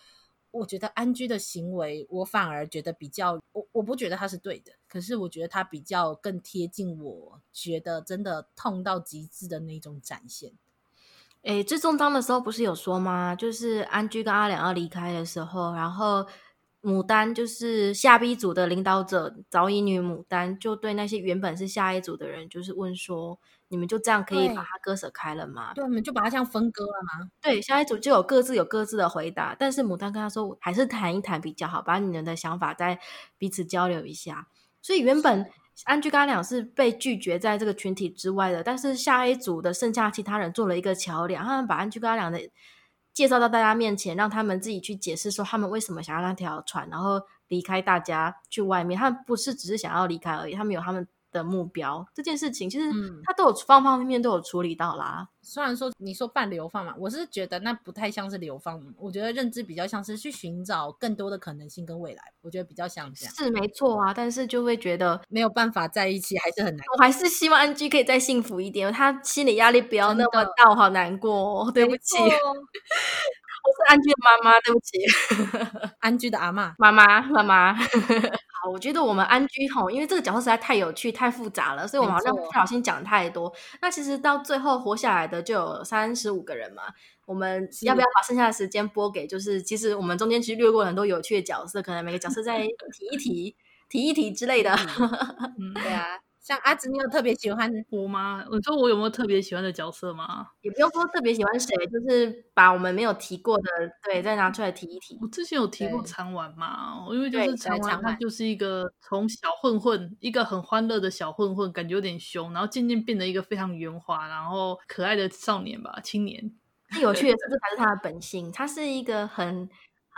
我觉得安居的行为，我反而觉得比较，我我不觉得他是对的，可是我觉得他比较更贴近我觉得真的痛到极致的那种展现。诶，最重章的时候不是有说吗？就是安居跟阿良要离开的时候，然后牡丹就是下 B 组的领导者早乙女牡丹，就对那些原本是下 A 组的人，就是问说。你们就这样可以把它割舍开了吗？对，你们就把它这样分割了吗？对，下一组就有各自有各自的回答，但是牡丹跟他说，还是谈一谈比较好，把你们的想法再彼此交流一下。所以原本安居跟阿良是被拒绝在这个群体之外的，但是下一组的剩下其他人做了一个桥梁，他们把安居跟阿良的介绍到大家面前，让他们自己去解释说他们为什么想要那条船，然后离开大家去外面。他们不是只是想要离开而已，他们有他们。的目标这件事情，其实他都有方方面面都有处理到啦。嗯、虽然说你说半流放嘛，我是觉得那不太像是流放，我觉得认知比较像是去寻找更多的可能性跟未来，我觉得比较像这样。是没错啊，但是就会觉得没有办法在一起，还是很难。我还是希望 NG 可以再幸福一点，他心理压力不要那么大，我好难过哦。对不起，我是安居的妈妈，对不起，安居的阿妈，妈妈，妈妈。我觉得我们安居吼，因为这个角色实在太有趣、太复杂了，所以我们好像不小心讲太多。那其实到最后活下来的就有三十五个人嘛。我们要不要把剩下的时间拨给？就是其实我们中间其实略过很多有趣的角色，可能每个角色再提一提、提一提之类的。嗯，对啊。像阿紫，你有特别喜欢我吗？我说我有没有特别喜欢的角色吗？也不用说特别喜欢谁，就是把我们没有提过的，对，再拿出来提一提。我之前有提过长丸嘛，因为就是长丸，他就是一个从小混混，一个很欢乐的小混混，感觉有点凶，然后渐渐变得一个非常圆滑，然后可爱的少年吧，青年。最有趣的是，这才是他的本性，他是一个很。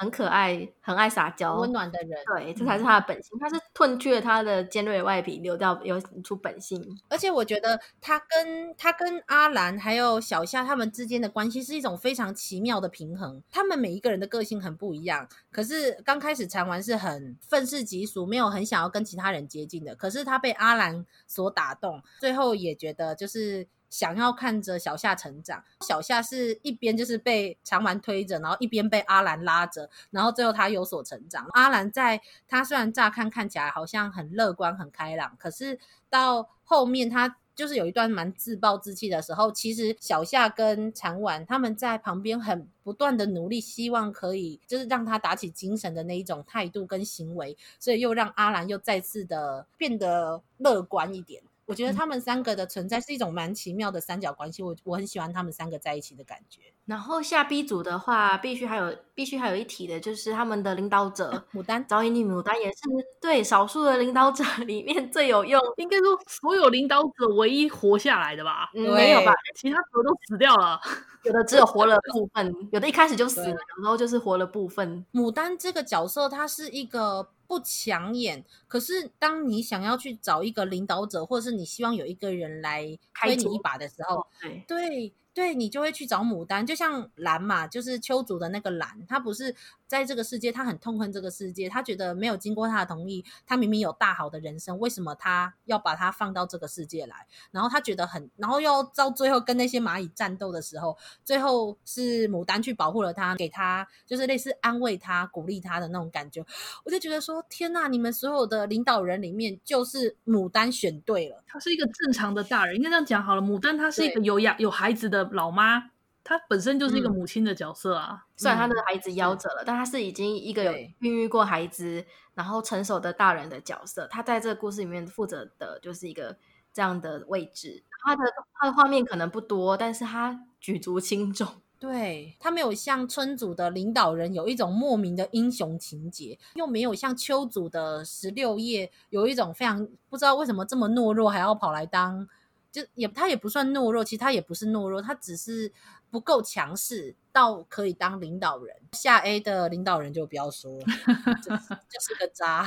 很可爱、很爱撒娇、温暖的人。对，这才是他的本性。嗯、他是褪去了他的尖锐的外皮，留掉有出本性。而且我觉得他跟他跟阿兰还有小夏他们之间的关系是一种非常奇妙的平衡。他们每一个人的个性很不一样，可是刚开始禅丸是很愤世嫉俗，没有很想要跟其他人接近的。可是他被阿兰所打动，最后也觉得就是。想要看着小夏成长，小夏是一边就是被长丸推着，然后一边被阿兰拉着，然后最后他有所成长。阿兰在他虽然乍看看起来好像很乐观、很开朗，可是到后面他就是有一段蛮自暴自弃的时候。其实小夏跟禅丸他们在旁边很不断的努力，希望可以就是让他打起精神的那一种态度跟行为，所以又让阿兰又再次的变得乐观一点。我觉得他们三个的存在是一种蛮奇妙的三角关系，我我很喜欢他们三个在一起的感觉。然后下 B 组的话，必须还有必须还有一提的就是他们的领导者牡丹，早乙女牡丹也是对少数的领导者 里面最有用，应该说所有领导者唯一活下来的吧？嗯、没有吧？其他所有都死掉了，有的只有活了部分，有的一开始就死了，然后就是活了部分。牡丹这个角色，它是一个。不抢眼，可是当你想要去找一个领导者，或者是你希望有一个人来推你一把的时候，对对。对，你就会去找牡丹，就像兰嘛，就是秋竹的那个兰，他不是在这个世界，他很痛恨这个世界，他觉得没有经过他的同意，他明明有大好的人生，为什么他要把他放到这个世界来？然后他觉得很，然后要到最后跟那些蚂蚁战斗的时候，最后是牡丹去保护了他，给他就是类似安慰他、鼓励他的那种感觉，我就觉得说，天呐，你们所有的领导人里面，就是牡丹选对了，他是一个正常的大人，应该这样讲好了，牡丹他是一个有养有孩子的。老妈，她本身就是一个母亲的角色啊。嗯、虽然她的孩子夭折了，嗯、但她是已经一个有孕育过孩子，然后成熟的大人的角色。她在这个故事里面负责的就是一个这样的位置。她的她的画面可能不多，但是她举足轻重。对，她没有像春组的领导人有一种莫名的英雄情节，又没有像秋组的十六夜有一种非常不知道为什么这么懦弱，还要跑来当。就也他也不算懦弱，其实他也不是懦弱，他只是不够强势到可以当领导人。下 A 的领导人就不要说，就是、就是个渣，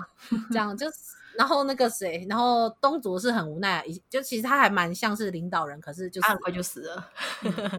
这样就是。然后那个谁，然后东卓是很无奈，就其实他还蛮像是领导人，可是就是很快就死了，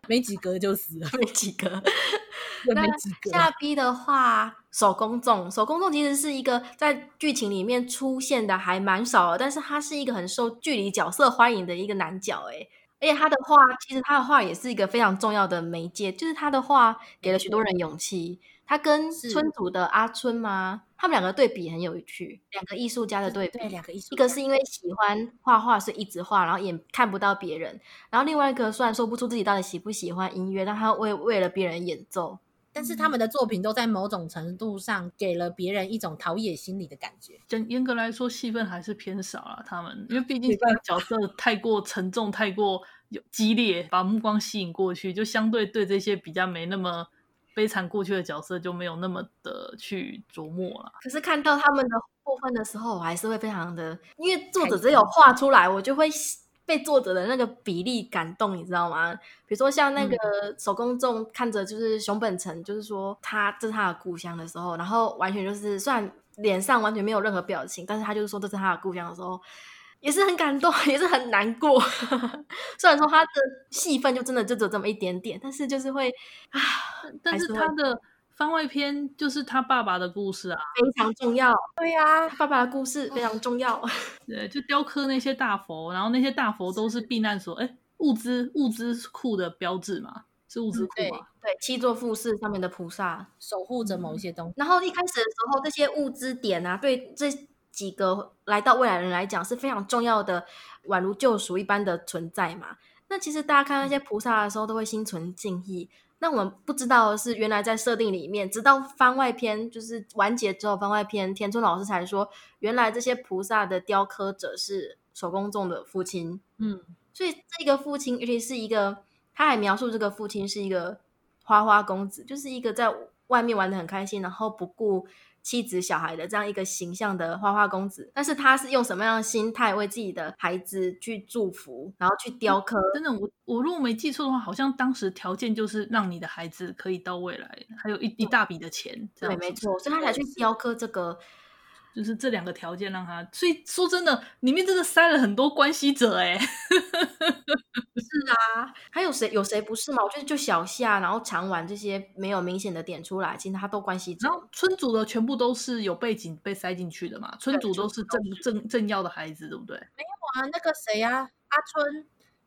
没几格就死了，没几个。那下 B 的话，手工粽，手工粽其实是一个在剧情里面出现的还蛮少的，但是他是一个很受剧里角色欢迎的一个男角，诶而且他的话，其实他的话也是一个非常重要的媒介，就是他的话给了许多人勇气。他跟村主的阿春吗？他们两个对比很有趣，两个艺术家的对比。对，两个艺术家。一个是因为喜欢画画，所以一直画，然后也看不到别人。然后另外一个虽然说不出自己到底喜不喜欢音乐，但他为为了别人演奏。但是他们的作品都在某种程度上给了别人一种陶冶心理的感觉。严严格来说，戏份还是偏少了。他们因为毕竟这个角色太过沉重、太过有激烈，把目光吸引过去，就相对对这些比较没那么。悲惨过去的角色就没有那么的去琢磨了。可是看到他们的部分的时候，我还是会非常的，因为作者只有画出来，我就会被作者的那个比例感动，你知道吗？比如说像那个手工众看着就是熊本城，就是说他这是他的故乡的时候，然后完全就是虽然脸上完全没有任何表情，但是他就是说这是他的故乡的时候。也是很感动，也是很难过。虽然说他的戏份就真的就只有这么一点点，但是就是会啊。但是他的番外篇就是他爸爸的故事啊，非常重要。对呀、啊，爸爸的故事非常重要。对，就雕刻那些大佛，然后那些大佛都是避难所，哎，物资物资库的标志嘛，是物资库嘛？对，七座富士上面的菩萨守护着某一些东西。然后一开始的时候，这些物资点啊，对这。几个来到未来的人来讲是非常重要的，宛如救赎一般的存在嘛。那其实大家看那些菩萨的时候，都会心存敬意。那我们不知道的是，原来在设定里面，直到番外篇就是完结之后，番外篇田村老师才说，原来这些菩萨的雕刻者是手工众的父亲。嗯，所以这个父亲，尤其是一个，他还描述这个父亲是一个花花公子，就是一个在外面玩的很开心，然后不顾。妻子、小孩的这样一个形象的花花公子。但是他是用什么样的心态为自己的孩子去祝福，然后去雕刻？真的，我我如果没记错的话，好像当时条件就是让你的孩子可以到未来，还有一一大笔的钱。对，没错，所以他才去雕刻这个。就是这两个条件让他，所以说真的，里面真的塞了很多关系者哎。是啊，还有谁有谁不是吗？我觉得就小夏，然后长婉这些没有明显的点出来，其实他都关系者。然后村主的全部都是有背景被塞进去的嘛？村主都是正正正要的孩子，对不对？没有啊，那个谁啊，阿春。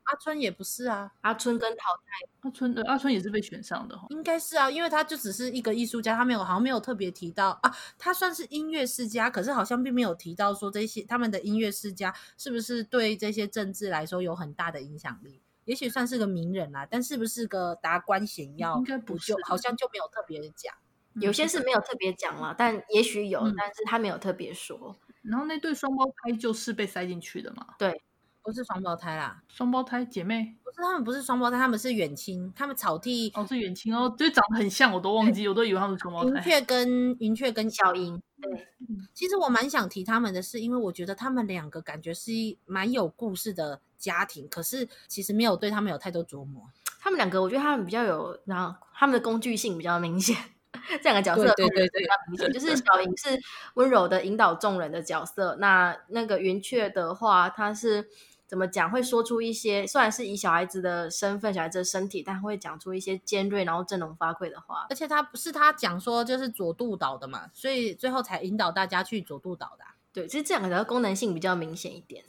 阿春也不是啊，阿春跟淘汰，阿春的阿春也是被选上的哈，应该是啊，因为他就只是一个艺术家，他没有好像没有特别提到啊，他算是音乐世家，可是好像并没有提到说这些他们的音乐世家是不是对这些政治来说有很大的影响力？也许算是个名人啊，但是不是个达官显要，应该不就好像就没有特别讲，有些是没有特别讲了，但也许有，嗯，但是他没有特别说。然后那对双胞胎就是被塞进去的嘛？对。不是双胞胎啦，双胞胎姐妹不是，他们不是双胞胎，他们是远亲，他们草地哦，是远亲哦，就长得很像，我都忘记，我都以为他们是双胞胎。云雀跟云雀跟小莹，对，其实我蛮想提他们的是，因为我觉得他们两个感觉是一蛮有故事的家庭，可是其实没有对他们有太多琢磨。他们两个，我觉得他们比较有，然后他们的工具性比较明显。这两个角色对对对比较明显，就是小莹是温柔的引导众人的角色，那那个云雀的话，他是。怎么讲？会说出一些，虽然是以小孩子的身份、小孩子的身体，但会讲出一些尖锐然后振聋发聩的话。而且他不是他讲说就是左渡岛的嘛，所以最后才引导大家去左渡岛的啊。对，其实这两个的功能性比较明显一点。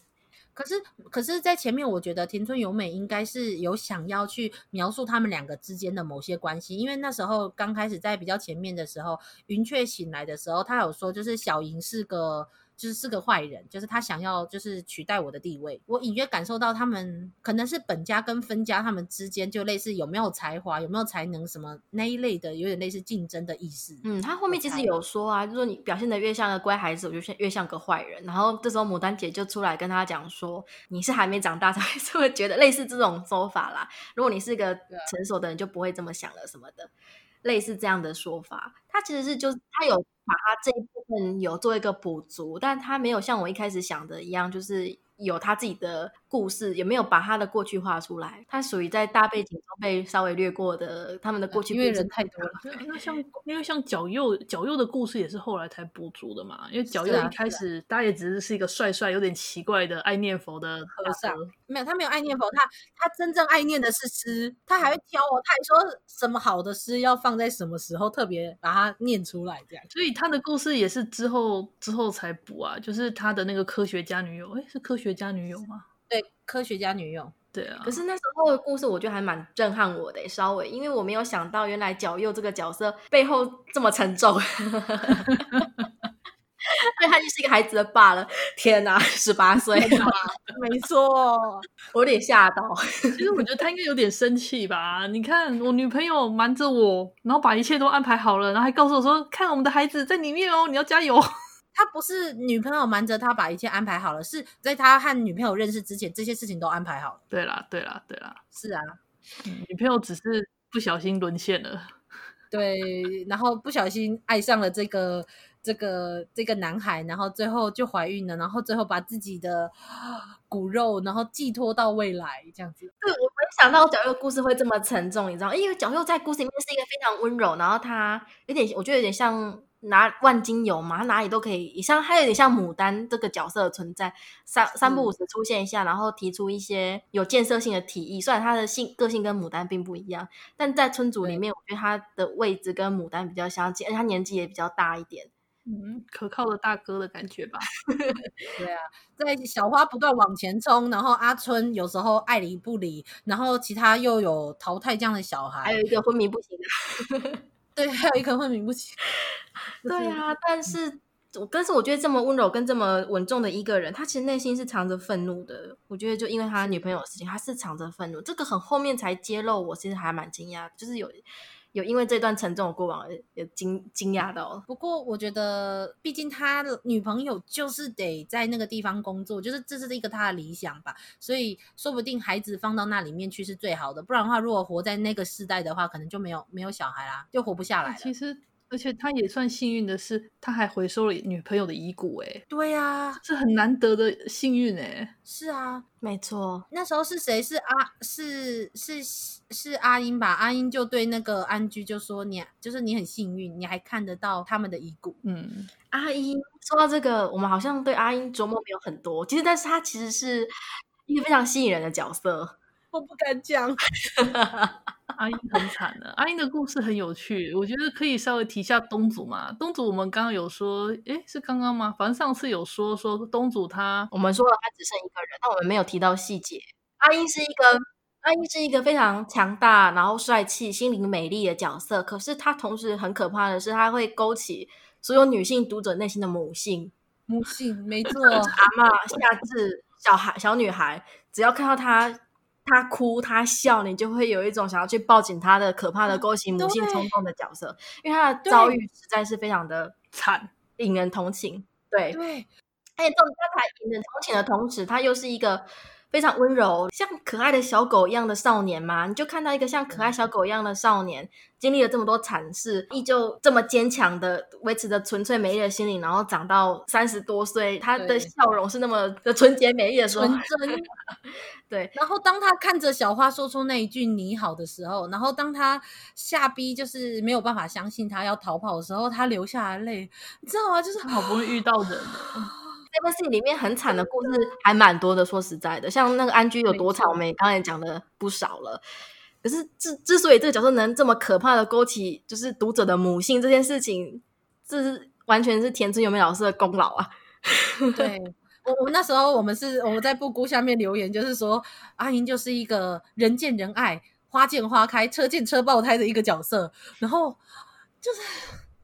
可是，可是在前面，我觉得田村由美应该是有想要去描述他们两个之间的某些关系，因为那时候刚开始在比较前面的时候，云雀醒来的时候，他有说就是小莹是个。就是是个坏人，就是他想要就是取代我的地位。我隐约感受到他们可能是本家跟分家，他们之间就类似有没有才华、有没有才能什么那一类的，有点类似竞争的意思。嗯，他后面其实有说啊，就是说你表现得越像个乖孩子，我就越像个坏人。然后这时候牡丹姐就出来跟他讲说，你是还没长大才会这么觉得，类似这种说法啦。如果你是个成熟的人，就不会这么想了什么的。类似这样的说法，他其实是就是他有把他这一部分有做一个补足，但他没有像我一开始想的一样，就是。有他自己的故事，也没有把他的过去画出来。他属于在大背景中被稍微略过的，他们的过去。因为人太多了。那像因为像角右，角右的故事也是后来才补足的嘛。因为角右一开始、啊啊、大家也只是是一个帅帅、有点奇怪的爱念佛的和尚。没有，他没有爱念佛，他他真正爱念的是诗。他还会挑哦，他还说什么好的诗要放在什么时候特别把它念出来，这样。所以他的故事也是之后之后才补啊，就是他的那个科学家女友，哎，是。科学家女友吗？对，科学家女友，对啊。可是那时候的故事，我觉得还蛮震撼我的，稍微，因为我没有想到，原来角佑这个角色背后这么沉重。因为他就是一个孩子的爸了。天哪，十八岁，没错，我有点吓到。其实我觉得他应该有点生气吧？你看，我女朋友瞒着我，然后把一切都安排好了，然后还告诉我说：“看我们的孩子在里面哦，你要加油。”他不是女朋友瞒着他把一切安排好了，是在他和女朋友认识之前，这些事情都安排好了。对啦，对啦，对啦，是啊，嗯，女朋友只是不小心沦陷了，对，然后不小心爱上了这个这个这个男孩，然后最后就怀孕了，然后最后把自己的 骨肉然后寄托到未来这样子。对，我没想到角佑故事会这么沉重，你知道，因为角佑在故事里面是一个非常温柔，然后他有点，我觉得有点像。拿万金油嘛，他哪里都可以，像他有点像牡丹这个角色的存在，三三不五时出现一下，然后提出一些有建设性的提议。虽然他的性个性跟牡丹并不一样，但在村组里面，我觉得他的位置跟牡丹比较相近，而且他年纪也比较大一点，嗯，可靠的大哥的感觉吧。对啊，在小花不断往前冲，然后阿春有时候爱理不理，然后其他又有淘汰这样的小孩，还有一个昏迷不醒的。对，还有一颗昏迷不起。对啊，但是我但是我觉得这么温柔跟这么稳重的一个人，他其实内心是藏着愤怒的。我觉得就因为他女朋友的事情，他是藏着愤怒。这个很后面才揭露，我其实还蛮惊讶，就是有。有因为这段沉重的过往有惊惊讶到，不过我觉得，毕竟他的女朋友就是得在那个地方工作，就是这是一个他的理想吧，所以说不定孩子放到那里面去是最好的。不然的话，如果活在那个世代的话，可能就没有没有小孩啦，就活不下来了。其实而且他也算幸运的是，他还回收了女朋友的遗骨，哎，对呀、啊，是很难得的幸运，哎，是啊，没错。那时候是谁？是阿是是是阿英吧？阿英就对那个安居就说：“你就是你很幸运，你还看得到他们的遗骨。”嗯，阿英说到这个，我们好像对阿英琢磨没有很多，其实，但是他其实是一个非常吸引人的角色。我不敢讲。阿英很惨的，阿英的故事很有趣，我觉得可以稍微提一下东祖嘛。东祖我们刚刚有说，诶，是刚刚吗？反正上次有说说东祖他，我们说了他只剩一个人，但我们没有提到细节。阿英是一个阿英是一个非常强大，然后帅气、心灵美丽的角色。可是他同时很可怕的是，他会勾起所有女性读者内心的母性。母性，没错，阿妈、夏至、小孩、小女孩，只要看到他。他哭，他笑，你就会有一种想要去抱紧他的可怕的勾起母性冲动的角色，因为他的遭遇实在是非常的惨，引人同情。对，对，而且这种他才引人同情的同时，他又是一个。非常温柔，像可爱的小狗一样的少年嘛，你就看到一个像可爱小狗一样的少年，经历了这么多惨事，依旧这么坚强的维持着纯粹美丽的心灵，然后长到三十多岁，他的笑容是那么的纯洁美丽的时候，纯真。对，然后当他看着小花说出那一句你好的时候，然后当他下逼就是没有办法相信他要逃跑的时候，他流下来泪，你知道吗？就是好不容易遇到人。这部戏里面很惨的故事还蛮多的，说实在的，像那个安居有多惨，我们刚才讲的不少了。可是之之所以这个角色能这么可怕的勾起就是读者的母性这件事情，这是完全是田村由美老师的功劳啊！对，我我那时候我们是我们在布谷下面留言，就是说阿英就是一个人见人爱、花见花开、车见车爆胎的一个角色，然后就是。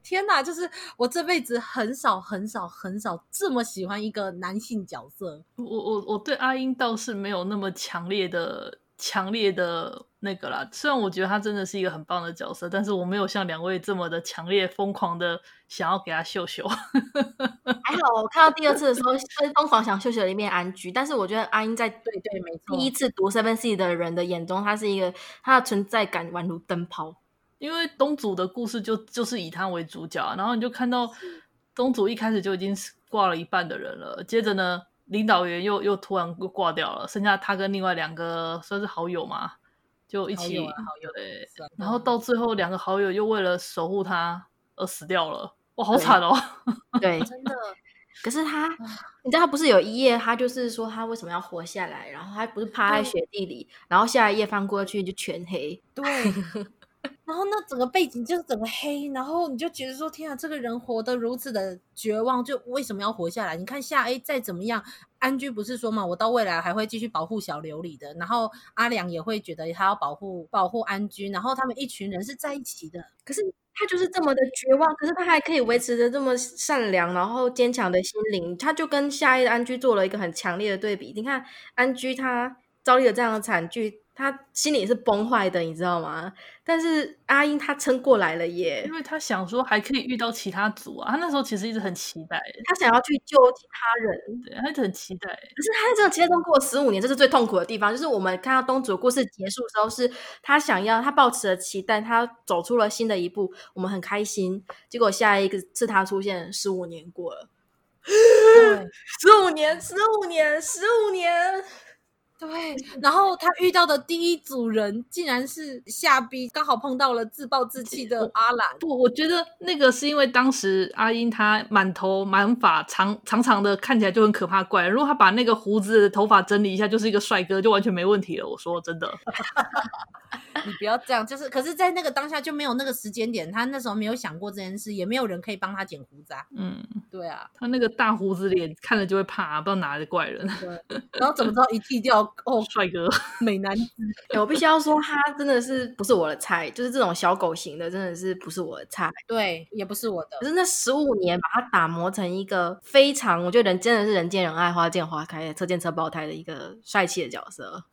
天呐，就是我这辈子很少很少很少这么喜欢一个男性角色。我我我对阿英倒是没有那么强烈的强烈的那个啦。虽然我觉得他真的是一个很棒的角色，但是我没有像两位这么的强烈疯狂的想要给他秀秀。还好，我看到第二次的时候，是疯狂想秀秀的一面安居。但是我觉得阿英在对对没错，第一次读 Seven Seed 的人的眼中，他是一个他的存在感宛如灯泡。因为东主的故事就就是以他为主角，然后你就看到东主一开始就已经挂了一半的人了，接着呢，领导员又又突然又挂掉了，剩下他跟另外两个算是好友嘛，就一起，好友，啊、对，然后到最后两个好友又为了守护他而死掉了，哇，好惨哦！对，真的。可是他，你知道他不是有一页，他就是说他为什么要活下来，然后他不是趴在雪地里，然后下一页翻过去就全黑，对。然后那整个背景就是整个黑，然后你就觉得说天啊，这个人活得如此的绝望，就为什么要活下来？你看夏 A 再怎么样，安居不是说嘛，我到未来还会继续保护小琉璃的，然后阿良也会觉得他要保护保护安居，然后他们一群人是在一起的。可是他就是这么的绝望，可是他还可以维持着这么善良然后坚强的心灵，他就跟夏 A 安居做了一个很强烈的对比。你看安居他遭遇了这样的惨剧。他心里也是崩坏的，你知道吗？但是阿英他撑过来了耶，因为他想说还可以遇到其他组啊。他那时候其实一直很期待，他想要去救其他人，对，他一直很期待。可是他在这个期待中过了十五年，这是最痛苦的地方。就是我们看到东祖故事结束的时候，是他想要，他抱持了期待，他走出了新的一步，我们很开心。结果下一个是他出现，十五年过了，十五年，十五年，十五年。对，然后他遇到的第一组人竟然是下逼刚好碰到了自暴自弃的阿兰。不，我觉得那个是因为当时阿英他满头满发长长长的，看起来就很可怕怪。如果他把那个胡子的头发整理一下，就是一个帅哥，就完全没问题了。我说真的，你不要这样。就是，可是，在那个当下就没有那个时间点，他那时候没有想过这件事，也没有人可以帮他剪胡子啊。嗯，对啊，他那个大胡子脸看了就会怕，不知道哪来的怪人。对，然后怎么知道一剃掉？哦，帅哥，美男子，欸，我必须要说，他真的是不是我的菜，就是这种小狗型的，真的是不是我的菜。对，也不是我的。可是那十五年把他打磨成一个非常，我觉得人真的是人见人爱、花见花开、车见车爆胎的一个帅气的角色。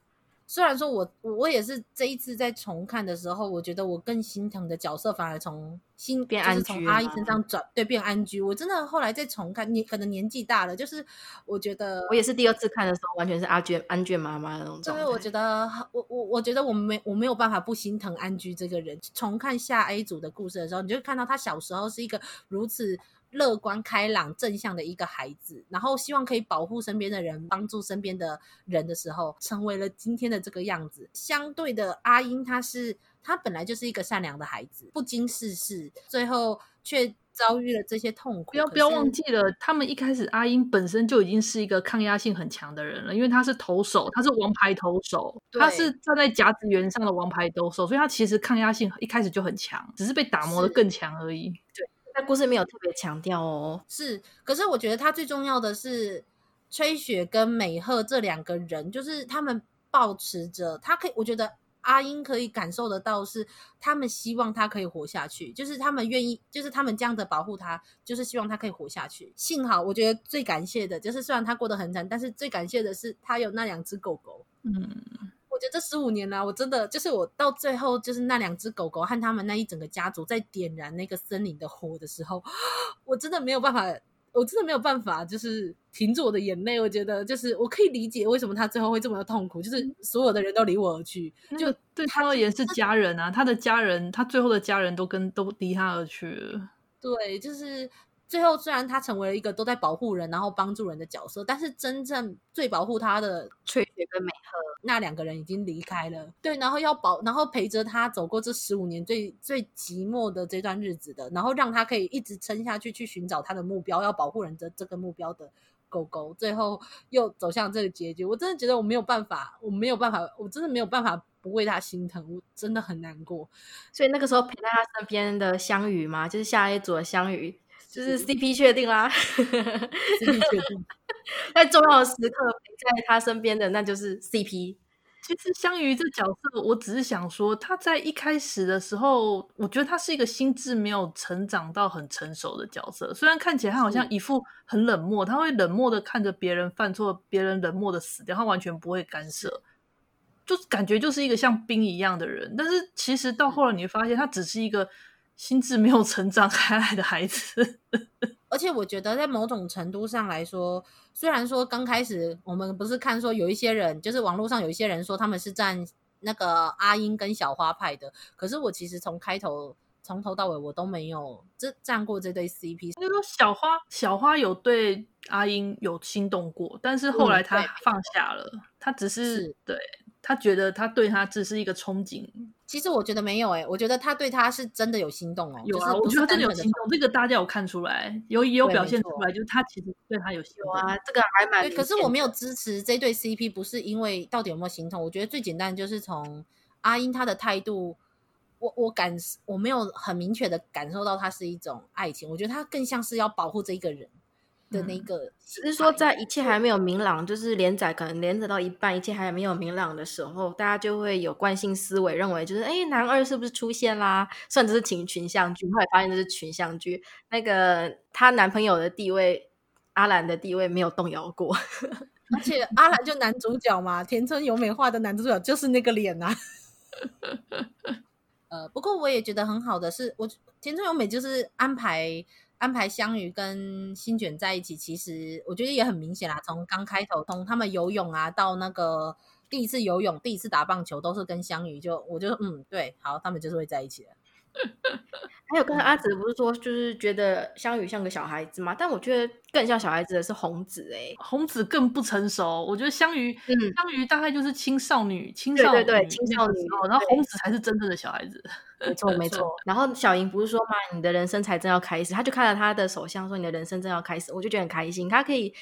虽然说我我也是这一次在重看的时候，我觉得我更心疼的角色反而从心变安居，从阿姨身上转对变安居。我真的后来再重看，你可能年纪大了，就是我觉得我也是第二次看的时候，完全是阿娟安娟妈妈那种状态。所以我觉得我我我觉得我没我没有办法不心疼安居这个人。重看下 A 组的故事的时候，你就会看到他小时候是一个如此。乐观开朗、正向的一个孩子，然后希望可以保护身边的人、帮助身边的人的时候，成为了今天的这个样子。相对的，阿英他是他本来就是一个善良的孩子，不经世事，最后却遭遇了这些痛苦。不要不要忘记了，他们一开始阿英本身就已经是一个抗压性很强的人了，因为他是投手，他是王牌投手，他是站在甲子园上的王牌投手，所以他其实抗压性一开始就很强，只是被打磨的更强而已。对。在故事没有特别强调哦，是，可是我觉得他最重要的是吹雪跟美鹤这两个人，就是他们保持着他可以，我觉得阿英可以感受得到是他们希望他可以活下去，就是他们愿意，就是他们这样的保护他，就是希望他可以活下去。幸好我觉得最感谢的就是虽然他过得很惨，但是最感谢的是他有那两只狗狗，嗯。我觉得这十五年来，我真的就是我到最后，就是那两只狗狗和他们那一整个家族在点燃那个森林的火的时候，我真的没有办法，我真的没有办法，就是停住我的眼泪。我觉得就是我可以理解为什么他最后会这么的痛苦，就是所有的人都离我而去，就对他而言是家人啊，他的家人，他最后的家人都跟都离他而去了。对，就是。最后，虽然他成为了一个都在保护人，然后帮助人的角色，但是真正最保护他的翠雪跟美鹤那两个人已经离开了。对，然后要保，然后陪着他走过这十五年最最寂寞的这段日子的，然后让他可以一直撑下去，去寻找他的目标，要保护人的这个目标的狗狗，最后又走向这个结局。我真的觉得我没有办法，我没有办法，我真的没有办法不为他心疼，我真的很难过。所以那个时候陪在他身边的香鱼嘛，就是下一组的香羽。就是 CP 确定啦，CP 确定，在重要的时刻陪在他身边的那就是 CP。其实香鱼这角色，我只是想说，他在一开始的时候，我觉得他是一个心智没有成长到很成熟的角色。虽然看起来他好像一副很冷漠，他会冷漠的看着别人犯错，别人冷漠的死掉，他完全不会干涉，就感觉就是一个像冰一样的人。但是其实到后来你会发现，他只是一个。心智没有成长开来的孩子，而且我觉得在某种程度上来说，虽然说刚开始我们不是看说有一些人，就是网络上有一些人说他们是站那个阿英跟小花派的，可是我其实从开头从头到尾我都没有这站过这对 CP。就是说小花小花有对阿英有心动过，但是后来他放下了，嗯、他只是，是对。他觉得他对他只是一个憧憬，其实我觉得没有哎、欸，我觉得他对他是真的有心动哦。有啊，我觉得他真的有心动，这个大家有看出来，有也有表现出来，就是他其实对他有心动啊。这个还蛮……可是我没有支持这对 CP，不是因为到底有没有心动，我觉得最简单就是从阿英他的态度，我我感我没有很明确的感受到他是一种爱情，我觉得他更像是要保护这一个人。的那个，只是说在一切还没有明朗，就是连载可能连载到一半，一切还没有明朗的时候，大家就会有惯性思维，认为就是哎，男二是不是出现啦？甚至是群群像剧，后来发现这是群像剧。那个她男朋友的地位，阿兰的地位没有动摇过，而且阿兰就男主角嘛，田村由美画的男主角就是那个脸呐、啊。呃，不过我也觉得很好的是，我田村由美就是安排。安排香芋跟新卷在一起，其实我觉得也很明显啦。从刚开头，从他们游泳啊，到那个第一次游泳、第一次打棒球，都是跟香芋就，我就嗯，对，好，他们就是会在一起的。还有刚才阿紫不是说，就是觉得香羽像个小孩子嘛？但我觉得更像小孩子的是红子哎、欸，红子更不成熟。我觉得香羽，嗯，香羽大概就是青少女，青少女，对对对，青少女。然后红子才是真正的小孩子，没错没错。然后小莹不是说嘛，你的人生才正要开始，他就看了他的手相说你的人生正要开始，我就觉得很开心，他可以。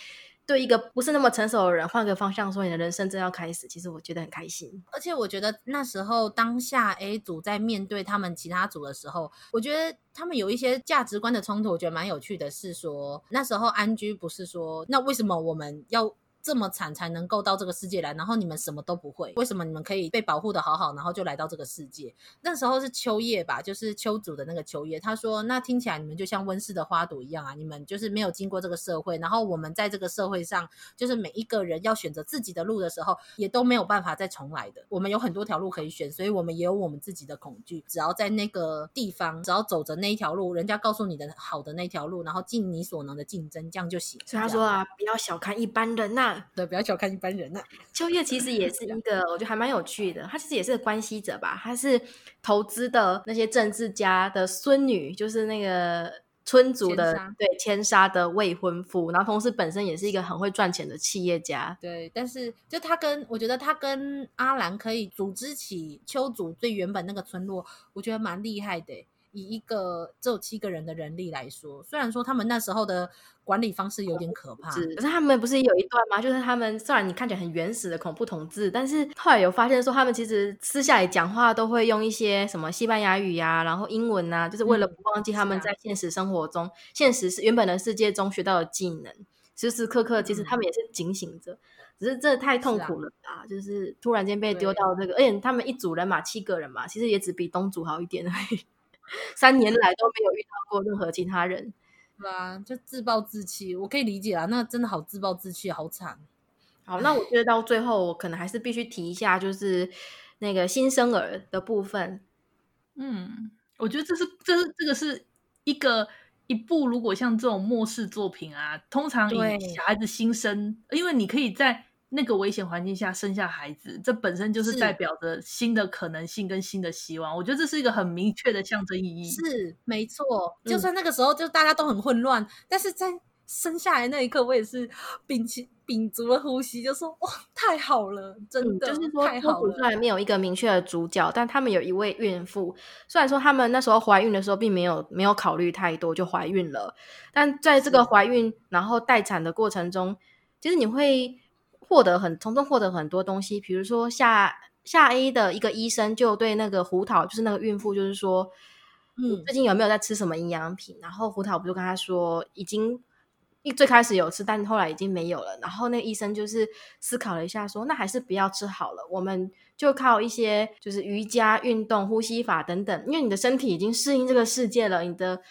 对一个不是那么成熟的人换个方向说，你的人生正要开始，其实我觉得很开心。而且我觉得那时候当下 A 组在面对他们其他组的时候，我觉得他们有一些价值观的冲突，我觉得蛮有趣的。是说那时候安居不是说，那为什么我们要这么惨才能够到这个世界来，然后你们什么都不会，为什么你们可以被保护的好好，然后就来到这个世界？那时候是秋叶吧，就是秋主的那个秋叶，他说：“那听起来你们就像温室的花朵一样啊，你们就是没有经过这个社会，然后我们在这个社会上，就是每一个人要选择自己的路的时候，也都没有办法再重来的。我们有很多条路可以选，所以我们也有我们自己的恐惧。只要在那个地方，只要走着那一条路，人家告诉你的好的那条路，然后尽你所能的竞争，这样就行。”所以他说啊，不要小看一般人呐、啊，对，不要小看一般人呐、啊。秋月其实也是一个，我觉得还蛮有趣的。他其实也是个关系者吧，他是投资的那些政治家的孙女，就是那个村族的千对千沙的未婚夫，然后同时本身也是一个很会赚钱的企业家。对，但是就他跟我觉得他跟阿兰可以组织起秋祖最原本那个村落，我觉得蛮厉害的。以一个只有七个人的人力来说，虽然说他们那时候的管理方式有点可怕，可是他们不是有一段吗？就是他们虽然你看起来很原始的恐怖统治，但是后来有发现说，他们其实私下里讲话都会用一些什么西班牙语呀、啊，然后英文啊，就是为了不忘记他们在现实生活中、嗯啊、现实是原本的世界中学到的技能，时时刻刻其实他们也是警醒着，嗯、只是这太痛苦了啊！就是突然间被丢到这个，而且他们一组人嘛，七个人嘛，其实也只比东组好一点而已。三年来都没有遇到过任何其他人，对啊，就自暴自弃，我可以理解啊，那真的好自暴自弃，好惨。好，那我觉得到最后，我可能还是必须提一下，就是那个新生儿的部分。嗯，我觉得这是这是这个是一个一部，如果像这种末世作品啊，通常以小孩子新生，因为你可以在。那个危险环境下生下孩子，这本身就是代表着新的可能性跟新的希望。我觉得这是一个很明确的象征意义。是，没错。就算那个时候就大家都很混乱，嗯、但是在生下来那一刻，我也是屏气屏足了呼吸，就说哇，太好了，真的，嗯、就是说太好了。虽然没有一个明确的主角，但他们有一位孕妇。虽然说他们那时候怀孕的时候并没有没有考虑太多就怀孕了，但在这个怀孕然后待产的过程中，其实你会。获得很从中获得很多东西，比如说下下 A 的一个医生就对那个胡桃，就是那个孕妇，就是说，嗯，最近有没有在吃什么营养品？然后胡桃不就跟他说，已经一最开始有吃，但后来已经没有了。然后那医生就是思考了一下，说，那还是不要吃好了，我们就靠一些就是瑜伽运动、呼吸法等等，因为你的身体已经适应这个世界了，你的。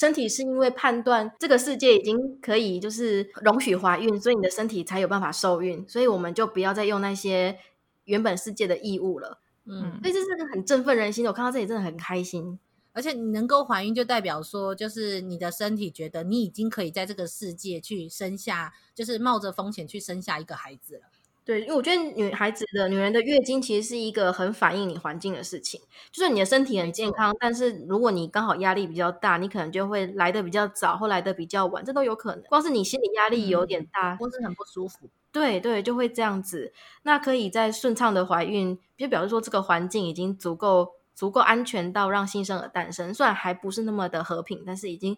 身体是因为判断这个世界已经可以就是容许怀孕，所以你的身体才有办法受孕，所以我们就不要再用那些原本世界的义务了。嗯，所以这是个很振奋人心的。我看到这里真的很开心，而且你能够怀孕，就代表说，就是你的身体觉得你已经可以在这个世界去生下，就是冒着风险去生下一个孩子了。对，因为我觉得女孩子的女人的月经其实是一个很反映你环境的事情。就是你的身体很健康，但是如果你刚好压力比较大，你可能就会来的比较早，或来的比较晚，这都有可能。光是你心理压力有点大，或是很不舒服，对对，就会这样子。那可以在顺畅的怀孕，就表示说这个环境已经足够足够安全到让新生儿诞生，虽然还不是那么的和平，但是已经。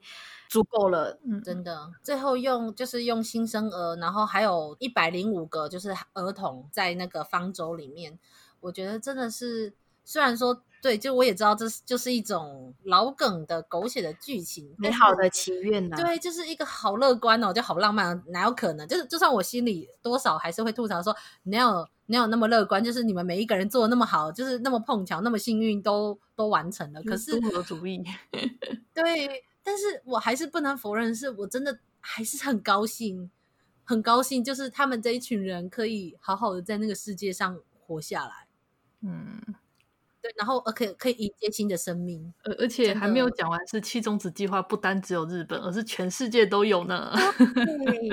足够了，嗯，真的。最后用就是用新生儿，然后还有一百零五个就是儿童在那个方舟里面，我觉得真的是，虽然说对，就我也知道这是就是一种老梗的狗血的剧情，美好的祈愿呐，对，就是一个好乐观哦，就好浪漫，哪有可能？就是就算我心里多少还是会吐槽说，哪有哪有那么乐观？就是你们每一个人做的那么好，就是那么碰巧，那么幸运，都都完成了。可是综合主义，对。但是我还是不能否认，是我真的还是很高兴，很高兴，就是他们这一群人可以好好的在那个世界上活下来，嗯，对，然后而可以可以迎接新的生命，而而且还没有讲完，是七种子计划不单只有日本，而是全世界都有呢，对，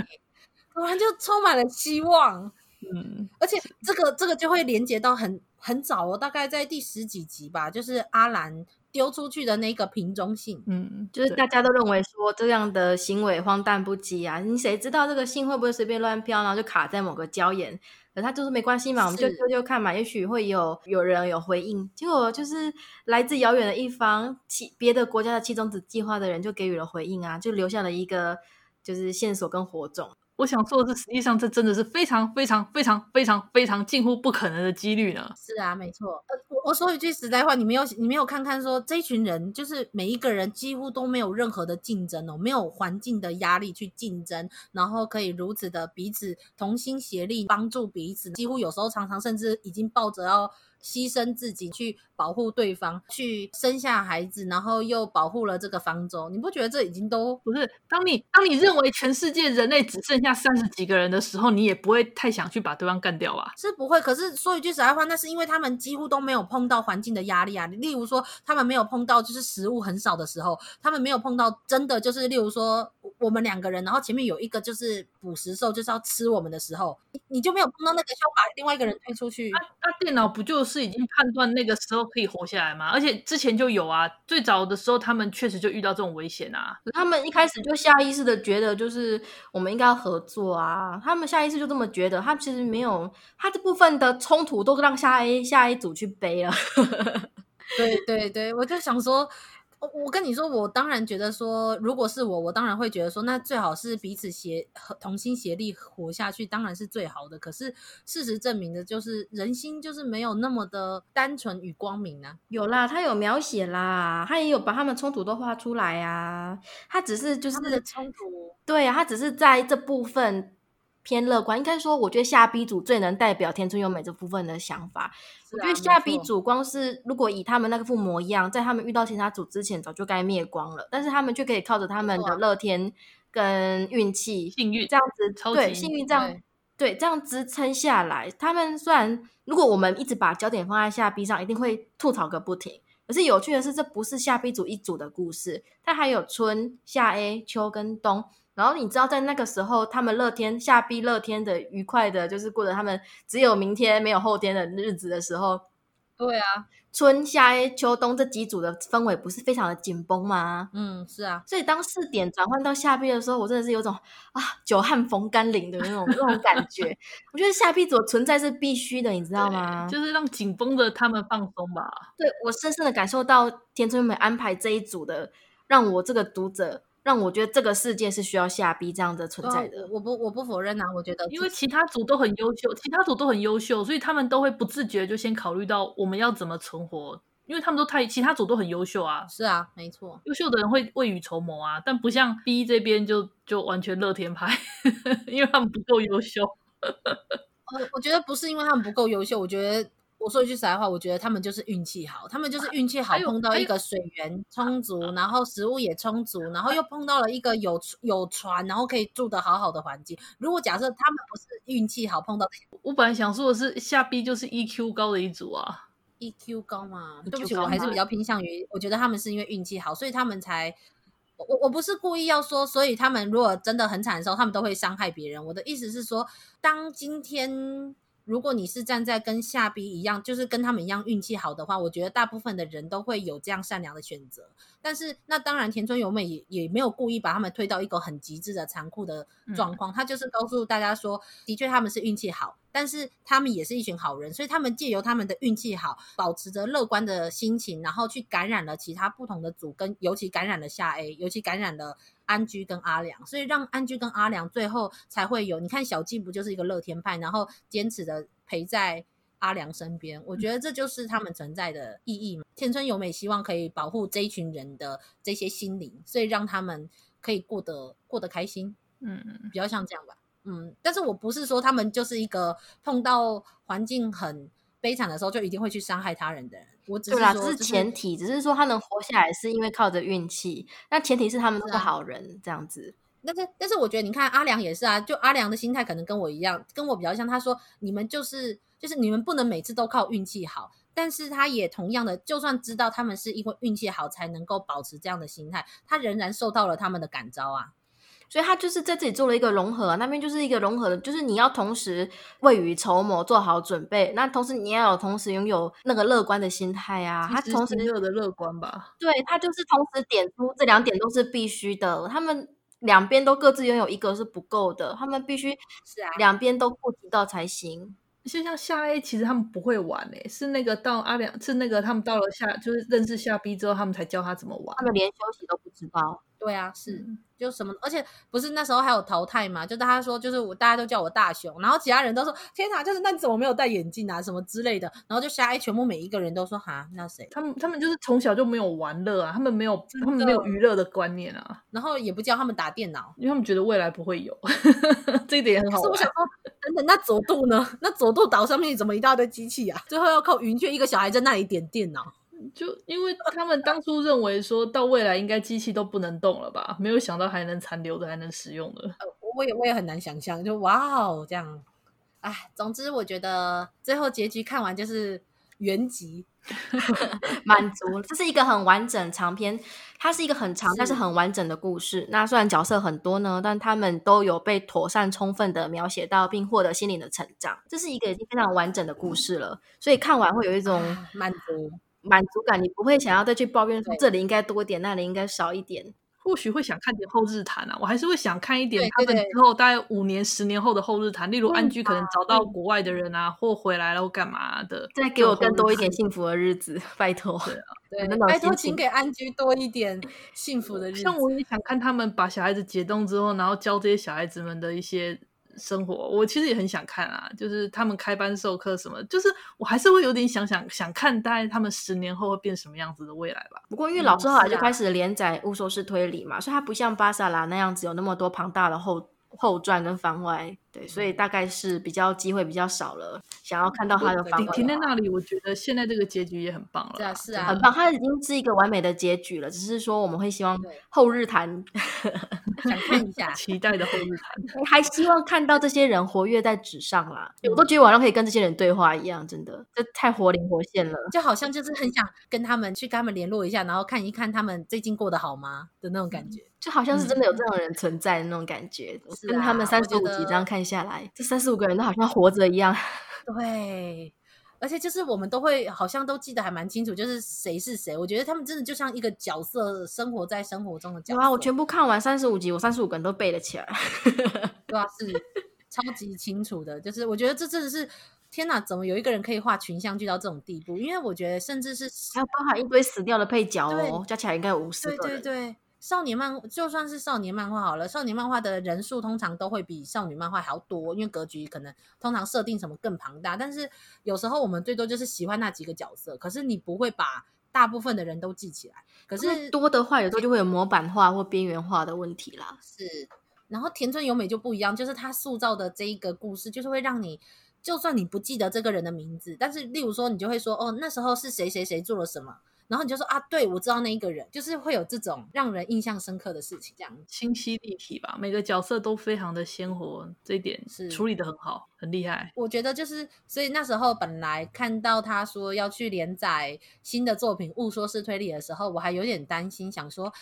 突然就充满了希望，嗯，而且这个这个就会连接到很很早哦，大概在第十几集吧，就是阿兰。丢出去的那个瓶中信，嗯，就是大家都认为说这样的行为荒诞不羁啊，你谁知道这个信会不会随便乱飘，然后就卡在某个礁岩？可他就是没关系嘛，我们就丢丢看嘛，也许会有有人有回应。结果就是来自遥远的一方，其别的国家的七种子计划的人就给予了回应啊，就留下了一个就是线索跟火种。我想说的是，实际上这真的是非常非常非常非常非常近乎不可能的几率呢。是啊，没错。我我说一句实在话，你没有你没有看看说这群人，就是每一个人几乎都没有任何的竞争哦，没有环境的压力去竞争，然后可以如此的彼此同心协力帮助彼此，几乎有时候常常甚至已经抱着要。牺牲自己去保护对方，去生下孩子，然后又保护了这个方舟。你不觉得这已经都不是？当你当你认为全世界人类只剩下三十几个人的时候，你也不会太想去把对方干掉吧？是不会。可是说一句实在话，那是因为他们几乎都没有碰到环境的压力啊。例如说，他们没有碰到就是食物很少的时候，他们没有碰到真的就是，例如说我们两个人，然后前面有一个就是捕食兽，就是要吃我们的时候，你你就没有碰到那个需要把另外一个人推出去。那、啊啊、电脑不就是？是已经判断那个时候可以活下来吗？而且之前就有啊，最早的时候他们确实就遇到这种危险啊。他们一开始就下意识的觉得，就是我们应该要合作啊。他们下意识就这么觉得，他其实没有，他这部分的冲突都让下 A 下一组去背了。对对对，我就想说。我跟你说，我当然觉得说，如果是我，我当然会觉得说，那最好是彼此协同心协力活下去，当然是最好的。可是事实证明的就是，人心就是没有那么的单纯与光明啊。有啦，他有描写啦，他也有把他们冲突都画出来啊。他只是就是他们的冲突，对啊，他只是在这部分。偏乐观，应该说，我觉得下 B 组最能代表田村优美这部分的想法。啊、我觉得下 B 组光是如果以他们那个附魔一样，在他们遇到其他组之前，早就该灭光了。但是他们却可以靠着他们的乐天跟运气、幸运这样子，对幸运这样对，对这样支撑下来。他们虽然如果我们一直把焦点放在下 B 上，一定会吐槽个不停。可是有趣的是，这不是下 B 组一组的故事，它还有春夏 A 秋跟冬。然后你知道，在那个时候，他们乐天下逼乐天的愉快的，就是过着他们只有明天没有后天的日子的时候，对啊，春夏秋冬这几组的氛围不是非常的紧绷吗？嗯，是啊。所以当四点转换到下 B 的时候，我真的是有种啊久旱逢甘霖的那种那种感觉。我觉得下 B 组存在是必须的，你知道吗？就是让紧绷的他们放松吧。对，我深深的感受到田村美安排这一组的，让我这个读者。让我觉得这个世界是需要下逼这样的存在的。哦、我不，我不否认啊。我觉得，因为其他组都很优秀，其他组都很优秀，所以他们都会不自觉就先考虑到我们要怎么存活，因为他们都太，其他组都很优秀啊。是啊，没错，优秀的人会未雨绸缪啊，但不像 B 这边就就完全乐天派，因为他们不够优秀。我 我觉得不是因为他们不够优秀，我觉得。我说一句实在话，我觉得他们就是运气好，他们就是运气好，碰到一个水源充足，然后食物也充足，然后又碰到了一个有有船，然后可以住的好好的环境。如果假设他们不是运气好碰到，我本来想说的是下 B 就是 EQ 高的一组啊，EQ 高嘛？对不起，我还是比较偏向于，我觉得他们是因为运气好，所以他们才，我我不是故意要说，所以他们如果真的很惨的时候，他们都会伤害别人。我的意思是说，当今天。如果你是站在跟下逼一样，就是跟他们一样运气好的话，我觉得大部分的人都会有这样善良的选择。但是那当然，田村由美也也没有故意把他们推到一个很极致的残酷的状况，他就是告诉大家说，的确他们是运气好。但是他们也是一群好人，所以他们借由他们的运气好，保持着乐观的心情，然后去感染了其他不同的组，跟尤其感染了夏 A，尤其感染了安居跟阿良，所以让安居跟阿良最后才会有。你看小静不就是一个乐天派，然后坚持的陪在阿良身边，我觉得这就是他们存在的意义嘛。田村由美希望可以保护这一群人的这些心灵，所以让他们可以过得过得开心，嗯，比较像这样吧。嗯，但是我不是说他们就是一个碰到环境很悲惨的时候就一定会去伤害他人的人。我只是说，这是前提，只是说他能活下来是因为靠着运气。那前提是他们是好人，这样子。但是，但是我觉得你看阿良也是啊，就阿良的心态可能跟我一样，跟我比较像。他说你们就是就是你们不能每次都靠运气好，但是他也同样的，就算知道他们是因为运气好才能够保持这样的心态，他仍然受到了他们的感召啊。所以他就是在这里做了一个融合啊，那边就是一个融合的，就是你要同时未雨绸缪，做好准备，那同时你要有同时拥有那个乐观的心态啊。他同时有的乐观吧？对，他就是同时点出这两点都是必须的，他们两边都各自拥有一个是不够的，他们必须是啊，两边都顾及到才行。就像夏 A，其实他们不会玩诶、欸，是那个到阿良，是那个他们到了夏，就是认识夏 B 之后，他们才教他怎么玩。他们连休息都不知道。对啊，是。嗯就什么，而且不是那时候还有淘汰嘛？就大家说，就是我大家都叫我大熊，然后其他人都说天哪，就是那你怎么没有戴眼镜啊，什么之类的，然后就夏 A 全部每一个人都说哈，那谁？他们他们就是从小就没有玩乐啊，他们没有他们没有娱乐的观念啊，然后也不教他们打电脑，因为他们觉得未来不会有，这一点也很好玩。是我想说，等等，那佐渡呢？那佐渡岛上面怎么一大堆机器啊？最后要靠云雀一个小孩在那里点电脑。就因为他们当初认为说到未来应该机器都不能动了吧，没有想到还能残留的，还能使用的。呃，我也我也很难想象，就哇哦这样。哎，总之我觉得最后结局看完就是原集 满足。这是一个很完整长篇，它是一个很长但是很完整的故事。那虽然角色很多呢，但他们都有被妥善充分的描写到，并获得心灵的成长。这是一个已经非常完整的故事了，所以看完会有一种满足。满足感，你不会想要再去抱怨说这里应该多一点，那里应该少一点。或许会想看点后日谈啊，我还是会想看一点他们之后大概五年、十年后的后日谈。例如安居可能找到国外的人啊，或回来了或干嘛的，再给我更多一点幸福的日子，拜托。对啊，对，拜托，请给安居多一点幸福的日子。像我也想看他们把小孩子解冻之后，然后教这些小孩子们的一些。生活，我其实也很想看啊，就是他们开班授课什么，就是我还是会有点想想想看，大概他们十年后会变什么样子的未来吧。不过因为老师后来就开始连载《巫说是推理》嘛，所以它不像巴萨拉那样子有那么多庞大的后后传跟番外。对，所以大概是比较机会比较少了。想要看到他的番外，停在那里，我觉得现在这个结局也很棒了。是啊，是啊，很棒。他已经是一个完美的结局了，只是说我们会希望后日谈，想看一下，期待的后日谈，还希望看到这些人活跃在纸上啦。我都觉得晚上可以跟这些人对话一样，真的，这太活灵活现了，就好像就是很想跟他们去跟他们联络一下，然后看一看他们最近过得好吗的那种感觉，就好像是真的有这种人存在的那种感觉。跟他们三十五集这样看下来，这三。十五个人都好像活着一样，对，而且就是我们都会好像都记得还蛮清楚，就是谁是谁。我觉得他们真的就像一个角色，生活在生活中的角色。哇，我全部看完三十五集，我三十五个人都背得起来，对啊，是超级清楚的。就是我觉得这真的是天哪，怎么有一个人可以画群像剧到这种地步？因为我觉得甚至是还有包含一堆死掉的配角哦，加起来应该有五十个人。对对对。少年漫就算是少年漫画好了，少年漫画的人数通常都会比少女漫画还要多，因为格局可能通常设定什么更庞大。但是有时候我们最多就是喜欢那几个角色，可是你不会把大部分的人都记起来。可是多的话，有时候就会有模板化或边缘化的问题啦。是，然后田村由美就不一样，就是他塑造的这一个故事，就是会让你就算你不记得这个人的名字，但是例如说你就会说哦，那时候是谁谁谁做了什么。然后你就说啊，对，我知道那一个人，就是会有这种让人印象深刻的事情，这样清晰立体吧。每个角色都非常的鲜活，这一点是处理的很好，很厉害。我觉得就是，所以那时候本来看到他说要去连载新的作品《误说是推理》的时候，我还有点担心，想说，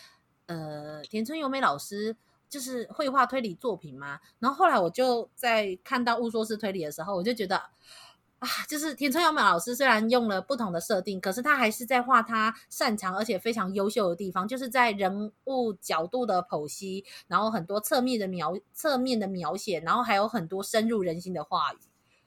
呃，田村由美老师就是绘画推理作品嘛？然后后来我就在看到《误说是推理》的时候，我就觉得。啊，就是田村由美老师虽然用了不同的设定，可是他还是在画他擅长而且非常优秀的地方，就是在人物角度的剖析，然后很多侧面的描侧面的描写，然后还有很多深入人心的话语，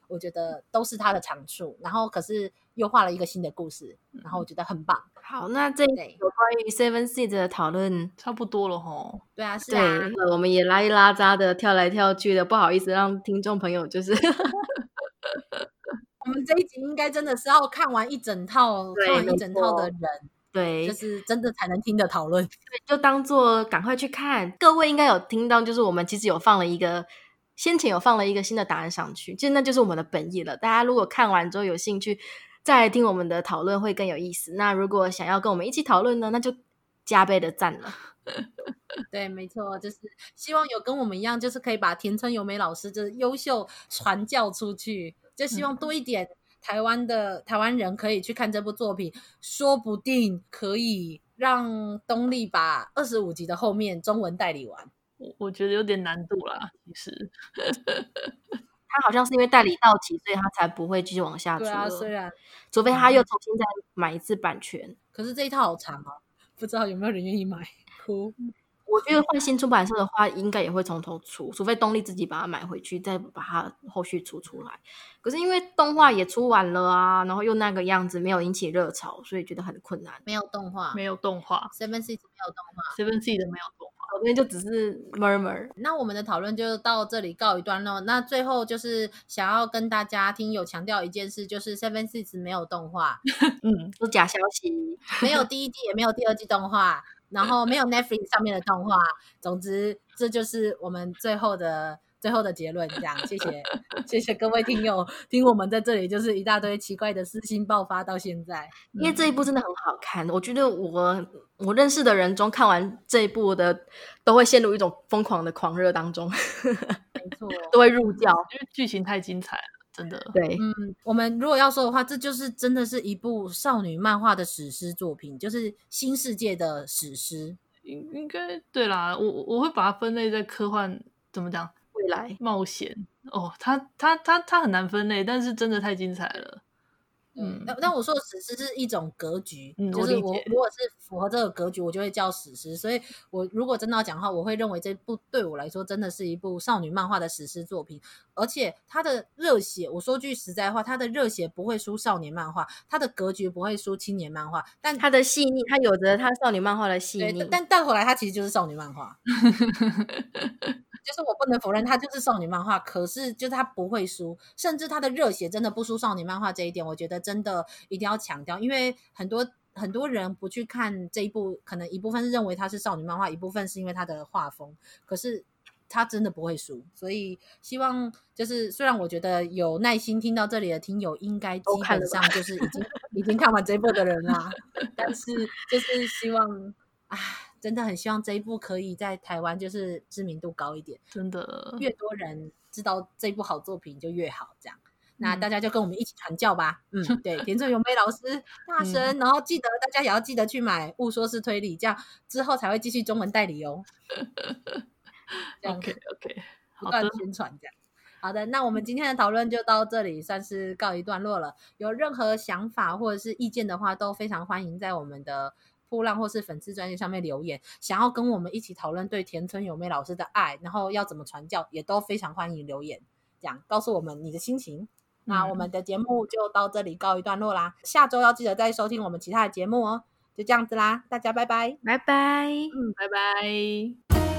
我觉得都是他的长处。然后可是又画了一个新的故事，然后我觉得很棒。好，那这有关于 Seven Seeds 的讨论差不多了吼。对啊，是啊，对，我们也拉一拉扎的跳来跳去的，不好意思让听众朋友就是。我们这一集应该真的是要看完一整套，看完一整套的人，对，就是真的才能听的讨论。对，就当做赶快去看。各位应该有听到，就是我们其实有放了一个，先前有放了一个新的答案上去，其实那就是我们的本意了。大家如果看完之后有兴趣，再来听我们的讨论会更有意思。那如果想要跟我们一起讨论呢，那就加倍的赞了。对，没错，就是希望有跟我们一样，就是可以把田村由美老师就是优秀传教出去。就希望多一点台湾的台湾人可以去看这部作品，说不定可以让东立把二十五集的后面中文代理完。我我觉得有点难度啦，其实。他好像是因为代理到期，所以他才不会继续往下出。对啊，虽然除非他又重新再买一次版权，可是这一套好长啊，不知道有没有人愿意买。哭。我觉得换新出版社的话，应该也会从头出，除非东立自己把它买回去，再把它后续出出来。可是因为动画也出完了啊，然后又那个样子，没有引起热潮，所以觉得很困难。没有动画，没有动画，Seven Seeds 没有动画，Seven Seeds 没有动我这边就只是 murmur。那我们的讨论就到这里告一段落。那最后就是想要跟大家听友强调一件事，就是 Seven Seas 没有动画，嗯，是假消息，没有第一季也没有第二季动画，然后没有 Netflix 上面的动画。总之，这就是我们最后的。最后的结论，这样，谢谢，谢谢各位听友听我们在这里，就是一大堆奇怪的私心爆发到现在，因为这一部真的很好看，我觉得我我认识的人中看完这一部的，都会陷入一种疯狂的狂热当中，没错，都会入教，因为剧情太精彩了，真的。对，嗯，我们如果要说的话，这就是真的是一部少女漫画的史诗作品，就是新世界的史诗，应应该对啦，我我会把它分类在科幻，怎么讲？未来冒险哦，它它它它很难分类，但是真的太精彩了。嗯，那那我说的史诗是一种格局，嗯、就是我如果是符合这个格局，我就会叫史诗。所以，我如果真的要讲的话，我会认为这部对我来说真的是一部少女漫画的史诗作品。而且，它的热血，我说句实在话，它的热血不会输少年漫画，它的格局不会输青年漫画，但它的细腻，它有着它少女漫画的细腻。但到头来，它其实就是少女漫画。就是我不能否认，它就是少女漫画，可是就是它不会输，甚至它的热血真的不输少女漫画这一点，我觉得真的一定要强调，因为很多很多人不去看这一部，可能一部分是认为它是少女漫画，一部分是因为它的画风，可是它真的不会输，所以希望就是虽然我觉得有耐心听到这里的听友，应该基本上就是已经已经看完这一部的人啦，但是就是希望啊。真的很希望这一部可以在台湾就是知名度高一点，真的越多人知道这部好作品就越好。这样，那大家就跟我们一起传教吧。嗯，嗯对，田中由美老师大神，嗯、然后记得大家也要记得去买《误说是推理》，这样之后才会继续中文代理哦。这样 OK OK，不断宣传这样。好的，那我们今天的讨论就到这里，算是告一段落了。有任何想法或者是意见的话，都非常欢迎在我们的。噗浪或是粉丝专页上面留言，想要跟我们一起讨论对田村有美老师的爱，然后要怎么传教，也都非常欢迎留言，这样告诉我们你的心情。嗯、那我们的节目就到这里告一段落啦，下周要记得再收听我们其他的节目哦。就这样子啦，大家拜拜，拜拜，嗯，拜拜。